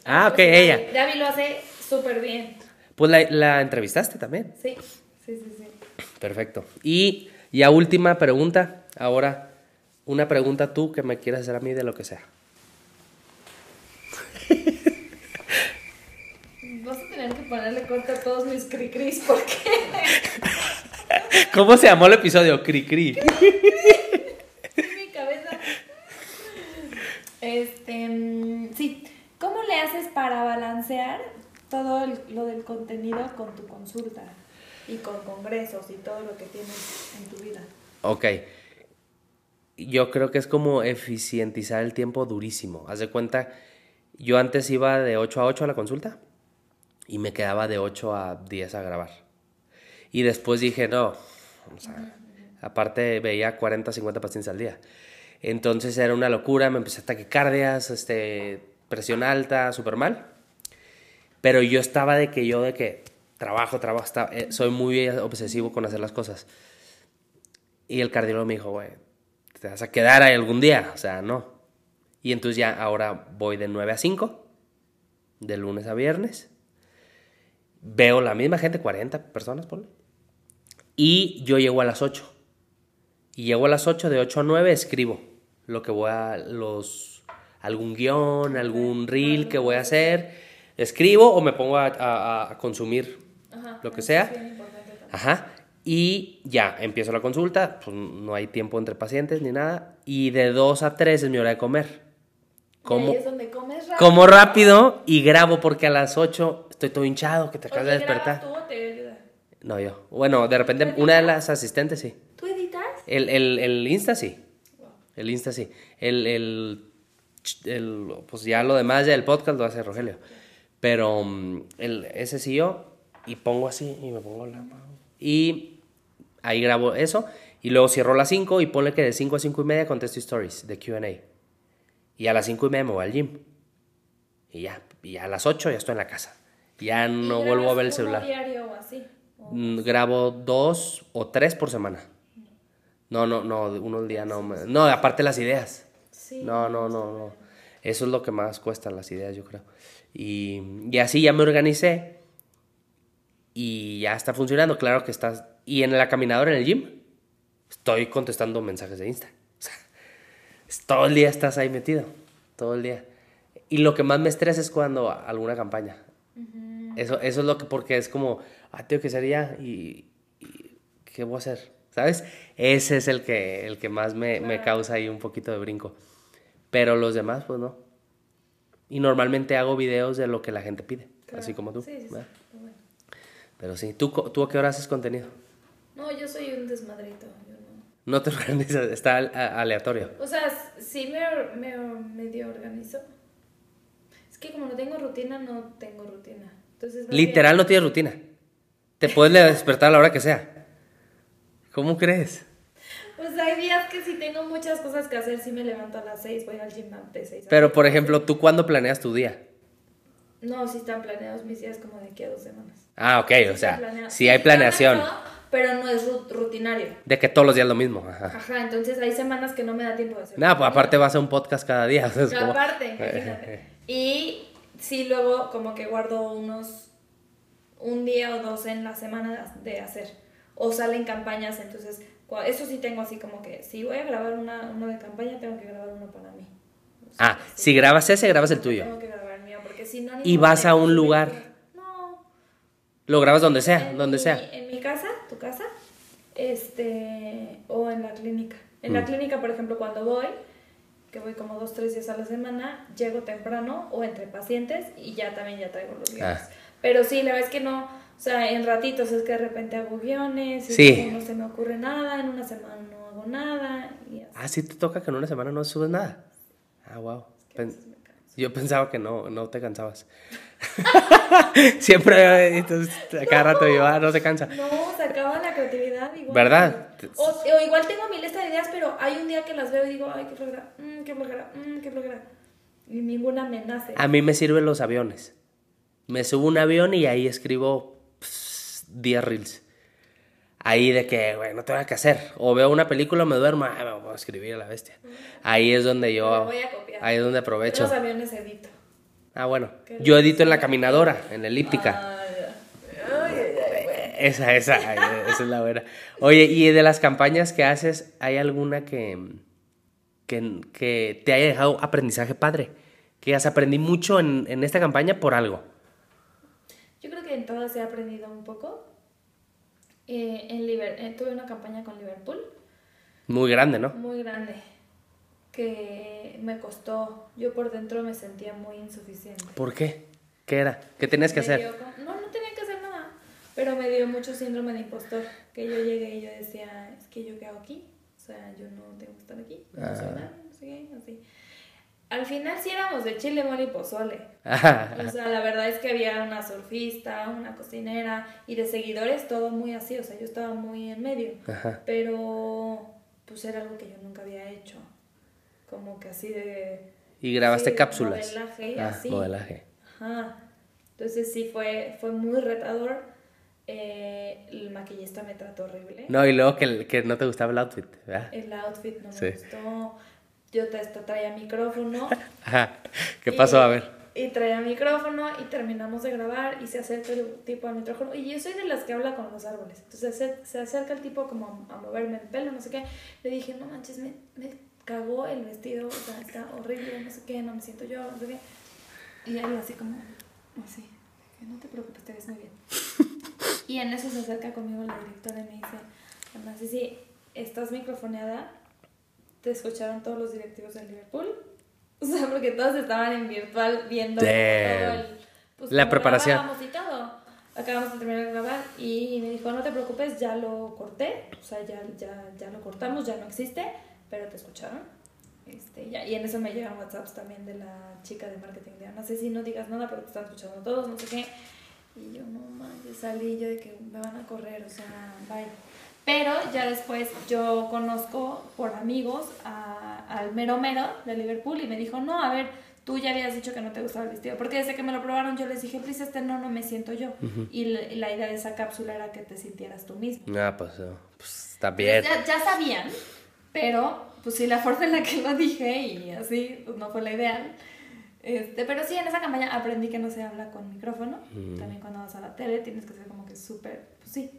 S2: Ah, ok, ella.
S1: Gaby lo hace súper bien.
S2: Pues la, la entrevistaste también.
S1: Sí, sí, sí, sí.
S2: Perfecto. Y ya última pregunta. Ahora, una pregunta tú que me quieras hacer a mí de lo que sea.
S1: Vas a tener que ponerle corte a todos mis cri-cris porque
S2: ¿Cómo se llamó el episodio? Cri Cri.
S1: mi cabeza. Este, mm, sí. ¿Cómo le haces para balancear todo el- lo del contenido con tu consulta y con congresos y todo lo que tienes en tu vida?
S2: Ok. Yo creo que es como eficientizar el tiempo durísimo. Haz de cuenta, yo antes iba de 8 a 8 a la consulta y me quedaba de 8 a 10 a grabar. Y después dije, no, o sea, aparte veía 40, 50 pacientes al día. Entonces era una locura, me empecé a taquicardias, este, presión alta, súper mal. Pero yo estaba de que yo de que trabajo, trabajo, esta- eh, soy muy obsesivo con hacer las cosas. Y el cardiólogo me dijo, güey, te vas a quedar ahí algún día, o sea, no. Y entonces ya ahora voy de 9 a 5, de lunes a viernes. Veo la misma gente, 40 personas, ponle. Y yo llego a las 8. Y llego a las 8, de 8 a 9 escribo lo que voy a, los, algún guion, algún reel que voy a hacer. Escribo o me pongo a, a- a consumir
S1: Ajá.
S2: lo que sea. Ajá. Y ya, empiezo la consulta, pues no hay tiempo entre pacientes ni nada. Y de 2 a 3 es mi hora de comer.
S1: Y
S2: Como,
S1: es donde comes rápido.
S2: como rápido y grabo porque a las 8 estoy todo hinchado, que te acabas de
S1: Oye, ¿grabas
S2: despertar.
S1: tú o te?
S2: No, yo. Bueno, de repente una de las asistentes sí.
S1: ¿Tú editas?
S2: El, el, el Insta sí. El Insta sí. El, el, el- pues ya lo demás, ya el podcast lo hace Rogelio. Pero mm, el, ese sí yo, y pongo así, y me pongo la mano. Y ahí grabo eso, y luego cierro a las 5 y ponle que de 5 a 5 y media contesto stories de QA. Y a las 5 y media me voy al gym. Y ya, y a las 8 ya estoy en la casa. Ya no
S1: ¿Y
S2: vuelvo a ver el celular.
S1: diario o así? ¿O
S2: Mm, Grabo dos o tres por semana. No, no, no, uno al día no. me- No, aparte las ideas.
S1: Sí.
S2: No, no, no, no. Eso es lo que más cuestan las ideas, yo creo. Y, y así ya me organicé y ya está funcionando. Claro que estás. Y en la caminadora en el gym, estoy contestando mensajes de Insta. O sea, todo el día estás ahí metido. Todo el día. Y lo que más me estresa es cuando alguna campaña. Eso, eso es lo que, porque es como, ah, tengo que hacer ya y, y ¿qué voy a hacer? ¿Sabes? Ese es el que, el que más me, me causa ahí un poquito de brinco. Pero los demás, pues no. Y normalmente hago videos de lo que la gente pide, así como tú.
S1: Sí, sí, sí.
S2: Pero sí, ¿tú, ¿tú a qué hora haces contenido?
S1: No, yo soy un desmadrito. Yo no.
S2: No te organizas, está aleatorio.
S1: O sea, sí me, me medio organizo. Es que como no tengo rutina, no tengo rutina. Entonces,
S2: Literal no tienes rutina. Te puedes despertar a la hora que sea. ¿Cómo crees?
S1: Pues hay días que si tengo muchas cosas que hacer, si me levanto a las 6, voy al gym de 6
S2: Pero, por ejemplo, ¿tú cuándo planeas tu día?
S1: No, sí están planeados mis días como de aquí a dos semanas.
S2: Ah, ok, o sea, sí hay planeación.
S1: Pero no es rutinario.
S2: De que todos los días lo mismo. Ajá.
S1: Ajá, entonces hay semanas que no me da tiempo de hacer.
S2: No, pues aparte vas a un podcast cada día.
S1: Aparte, imagínate. Y sí, luego como que guardo unos. un día o dos en la semana de hacer. O salen campañas, entonces. Eso sí tengo así como que si voy a grabar una, uno de campaña, tengo que grabar uno para mí.
S2: ah, si grabas ese, grabas el tuyo.
S1: Tengo que grabar el mío, porque si no...
S2: Y vas a un lugar. No. Lo grabas donde sea, donde sea.
S1: En mi casa tu casa, este, o en la clínica. En la mm. clínica, por ejemplo, cuando voy, que voy como dos, tres días a la semana, llego temprano o entre pacientes y ya también ya traigo los guiones. Ah. Pero sí, la verdad es que no, o sea, en ratitos es que de repente hago guiones, y no se me ocurre nada, en una semana no hago nada. Y
S2: Ah, sí te toca que en una semana no subes nada. Ah, wow. Yo pensaba que no, no te cansabas. Siempre, entonces, cada rato yo, ah, no se cansa.
S1: No, se acaba la creatividad.
S2: Igual. ¿Verdad?
S1: O, igual tengo mi lista de ideas, pero hay un día que las veo y digo, ay, qué flojera, mmm, qué flojera, mmm, qué flojera. Y ninguna me nace.
S2: A mí me sirven los aviones. Me subo un avión y ahí escribo 10 reels. Ahí de que, güey, no tengo que hacer. O veo una película, me duermo, ah, me voy a escribir a la bestia. Ahí es donde yo...
S1: voy a copiar.
S2: Ahí es donde aprovecho.
S1: Los aviones edito.
S2: Ah, bueno. Yo edito en la caminadora, en la elíptica. esa, esa, esa es la buena. Oye, y de las campañas que haces, ¿hay alguna que, que, te haya dejado aprendizaje padre? Que has aprendí mucho en, en esta campaña por algo.
S1: Yo creo que en todas he aprendido un poco. Eh, en eh, tuve una campaña con Liverpool.
S2: Muy grande, ¿no?
S1: Muy grande que me costó, yo por dentro me sentía muy insuficiente.
S2: ¿Por qué? ¿Qué era? ¿Qué tenías que hacer?
S1: no, no tenía que hacer nada, pero me dio mucho síndrome de impostor, que yo llegué y yo decía, es que yo qué hago aquí, o sea, yo no tengo que estar aquí, no soy ah. nada, no sé qué, así. Al final sí éramos de chile, mole y pozole. o sea, la verdad es que había una surfista, una cocinera y de seguidores todo muy así, o sea, yo estaba muy en medio. Pero pues era algo que yo nunca había hecho como que así de...
S2: ¿Y grabaste cápsulas?
S1: Modelaje,
S2: ah, así. modelaje.
S1: Ajá. Entonces sí fue, fue muy retador. Eh, el maquillista me trató horrible.
S2: No, y luego que, que no te gustaba el outfit, ¿verdad?
S1: El outfit no me gustó. Yo te, traía micrófono.
S2: Ajá. ¿Qué pasó? a ver.
S1: Y traía micrófono y terminamos de grabar y se acerca el tipo al micrófono. Y yo soy de las que habla con los árboles. Entonces se, se acerca el tipo como a, moverme el pelo, no sé qué. Le dije, no manches, me, me cagó el vestido, o sea, está horrible, no sé qué, no me siento yo, no sé qué. Y él así como, así, no te preocupes, te ves muy bien. y en eso se acerca conmigo la directora y me dice, además, sí, sí, estás microfoneada, te escucharon todos los directivos del Liverpool. O sea, porque todos estaban en virtual viendo todo el,
S2: pues, la preparación.
S1: Y todo. Acabamos de terminar de grabar y me dijo, no te preocupes, ya lo corté, o sea, ya, ya, ya lo cortamos, ya no existe pero te escucharon. Este, ya, y en eso me llegan WhatsApps también de la chica de marketing de no sé si no digas nada, pero te están escuchando todos, no sé qué. Y yo, no manches, salí yo de que me van a correr, o sea, bye. Pero ya después yo conozco por amigos a, al mero mero de Liverpool y me dijo, no, a ver, tú ya habías dicho que no te gustaba el vestido. Porque desde que me lo probaron yo les dije, please, este no, no me siento yo. y, la, idea de esa cápsula era que te sintieras tú mismo.
S2: Ah, pues, pues está bien.
S1: ya, ya sabían pero, pues sí, la forma en la que lo dije y así, pues no fue la ideal. Este, pero sí, en esa campaña aprendí que no se habla con micrófono. También cuando vas a la tele tienes que ser como que súper, pues sí,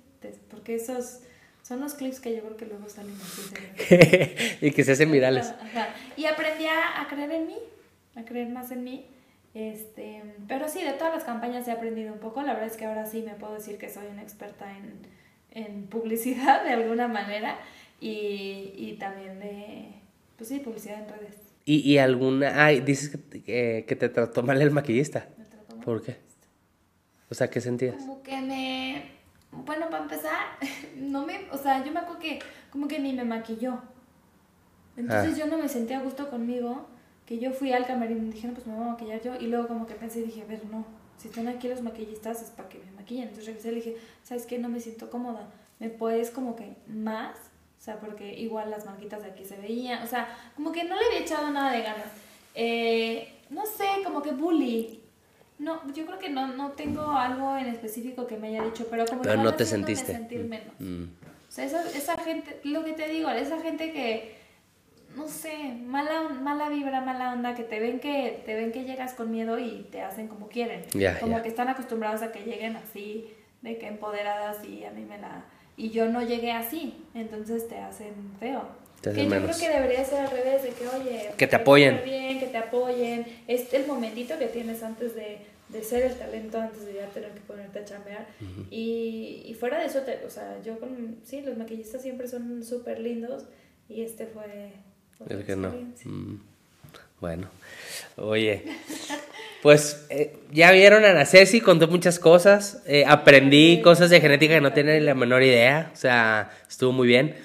S1: porque esos son los clips que yo creo que luego salen así.
S2: y que se hacen virales.
S1: Ajá. Y aprendí a, creer en mí, a creer más en mí. Este, pero sí, de todas las campañas he aprendido un poco. La verdad es que ahora sí me puedo decir que soy una experta en, en publicidad de alguna manera y, y también de, pues sí, publicidad en redes.
S2: ¿Y, y alguna, ay, dices que, que, te trató mal el maquillista? Me trató mal ¿Por qué? O sea, ¿qué sentías?
S1: Como que me, bueno, para empezar, no me, o sea, yo me acuerdo que como que ni me maquilló. Entonces ah. yo no me sentía a gusto conmigo, que yo fui al camerino y dije, no, pues me voy a maquillar yo. Y luego como que pensé y dije, a ver, no, si están aquí los maquillistas es para que me maquillen. Entonces regresé y le dije, ¿sabes qué? No me siento cómoda. ¿Me puedes como que más? O O sea, porque igual las marquitas de aquí se veían. O sea, como que no le había echado nada de ganas. Eh, no sé, como que bully. No, yo creo que no, no tengo algo en específico que me haya dicho, pero como
S2: Pero
S1: que
S2: no te sentiste.
S1: sentir menos.
S2: Mm.
S1: O sea, esa, esa gente, lo que te digo, esa gente que, no sé, mala, mala vibra, mala onda, que te ven que, te ven que llegas con miedo y te hacen como quieren.
S2: Ya,
S1: como que están acostumbrados a que lleguen así, de que empoderadas y a mí me la... Y yo no llegué así, entonces te hacen feo.
S2: Te
S1: que yo
S2: menos.
S1: creo que debería ser al revés, de que oye...
S2: Que te apoyen.
S1: bien, que te apoyen. Es el momentito que tienes antes de, de ser el talento, antes de ya tener que ponerte a chambear. y, y fuera de eso, te- o sea, yo con... Sí, los maquillistas siempre son súper lindos y este fue...
S2: El que no. Mm. Bueno, oye, pues eh, ya vieron a Ana Ceci, contó muchas cosas, eh, aprendí cosas de genética que no tenía ni la menor idea, o sea, estuvo muy bien.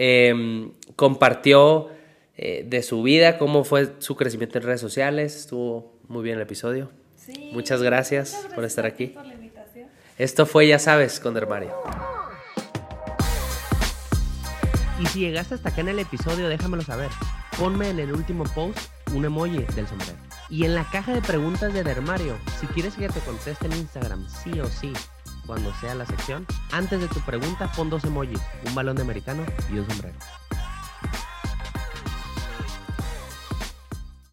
S2: Eh, compartió eh, de su vida, cómo fue su crecimiento en redes sociales, estuvo muy bien el episodio.
S1: Sí,
S2: Muchas gracias
S1: muchas
S2: por estar aquí.
S1: por la invitación.
S2: Esto fue, ya sabes, con Dermario. Y si llegaste hasta acá en el episodio, déjamelo saber. Ponme en el último post un emoji del sombrero. Y en la caja de preguntas de Dermario, si quieres que te conteste en Instagram, sí o sí, cuando sea la sección, antes de tu pregunta pon dos emojis, un balón de americano y un sombrero.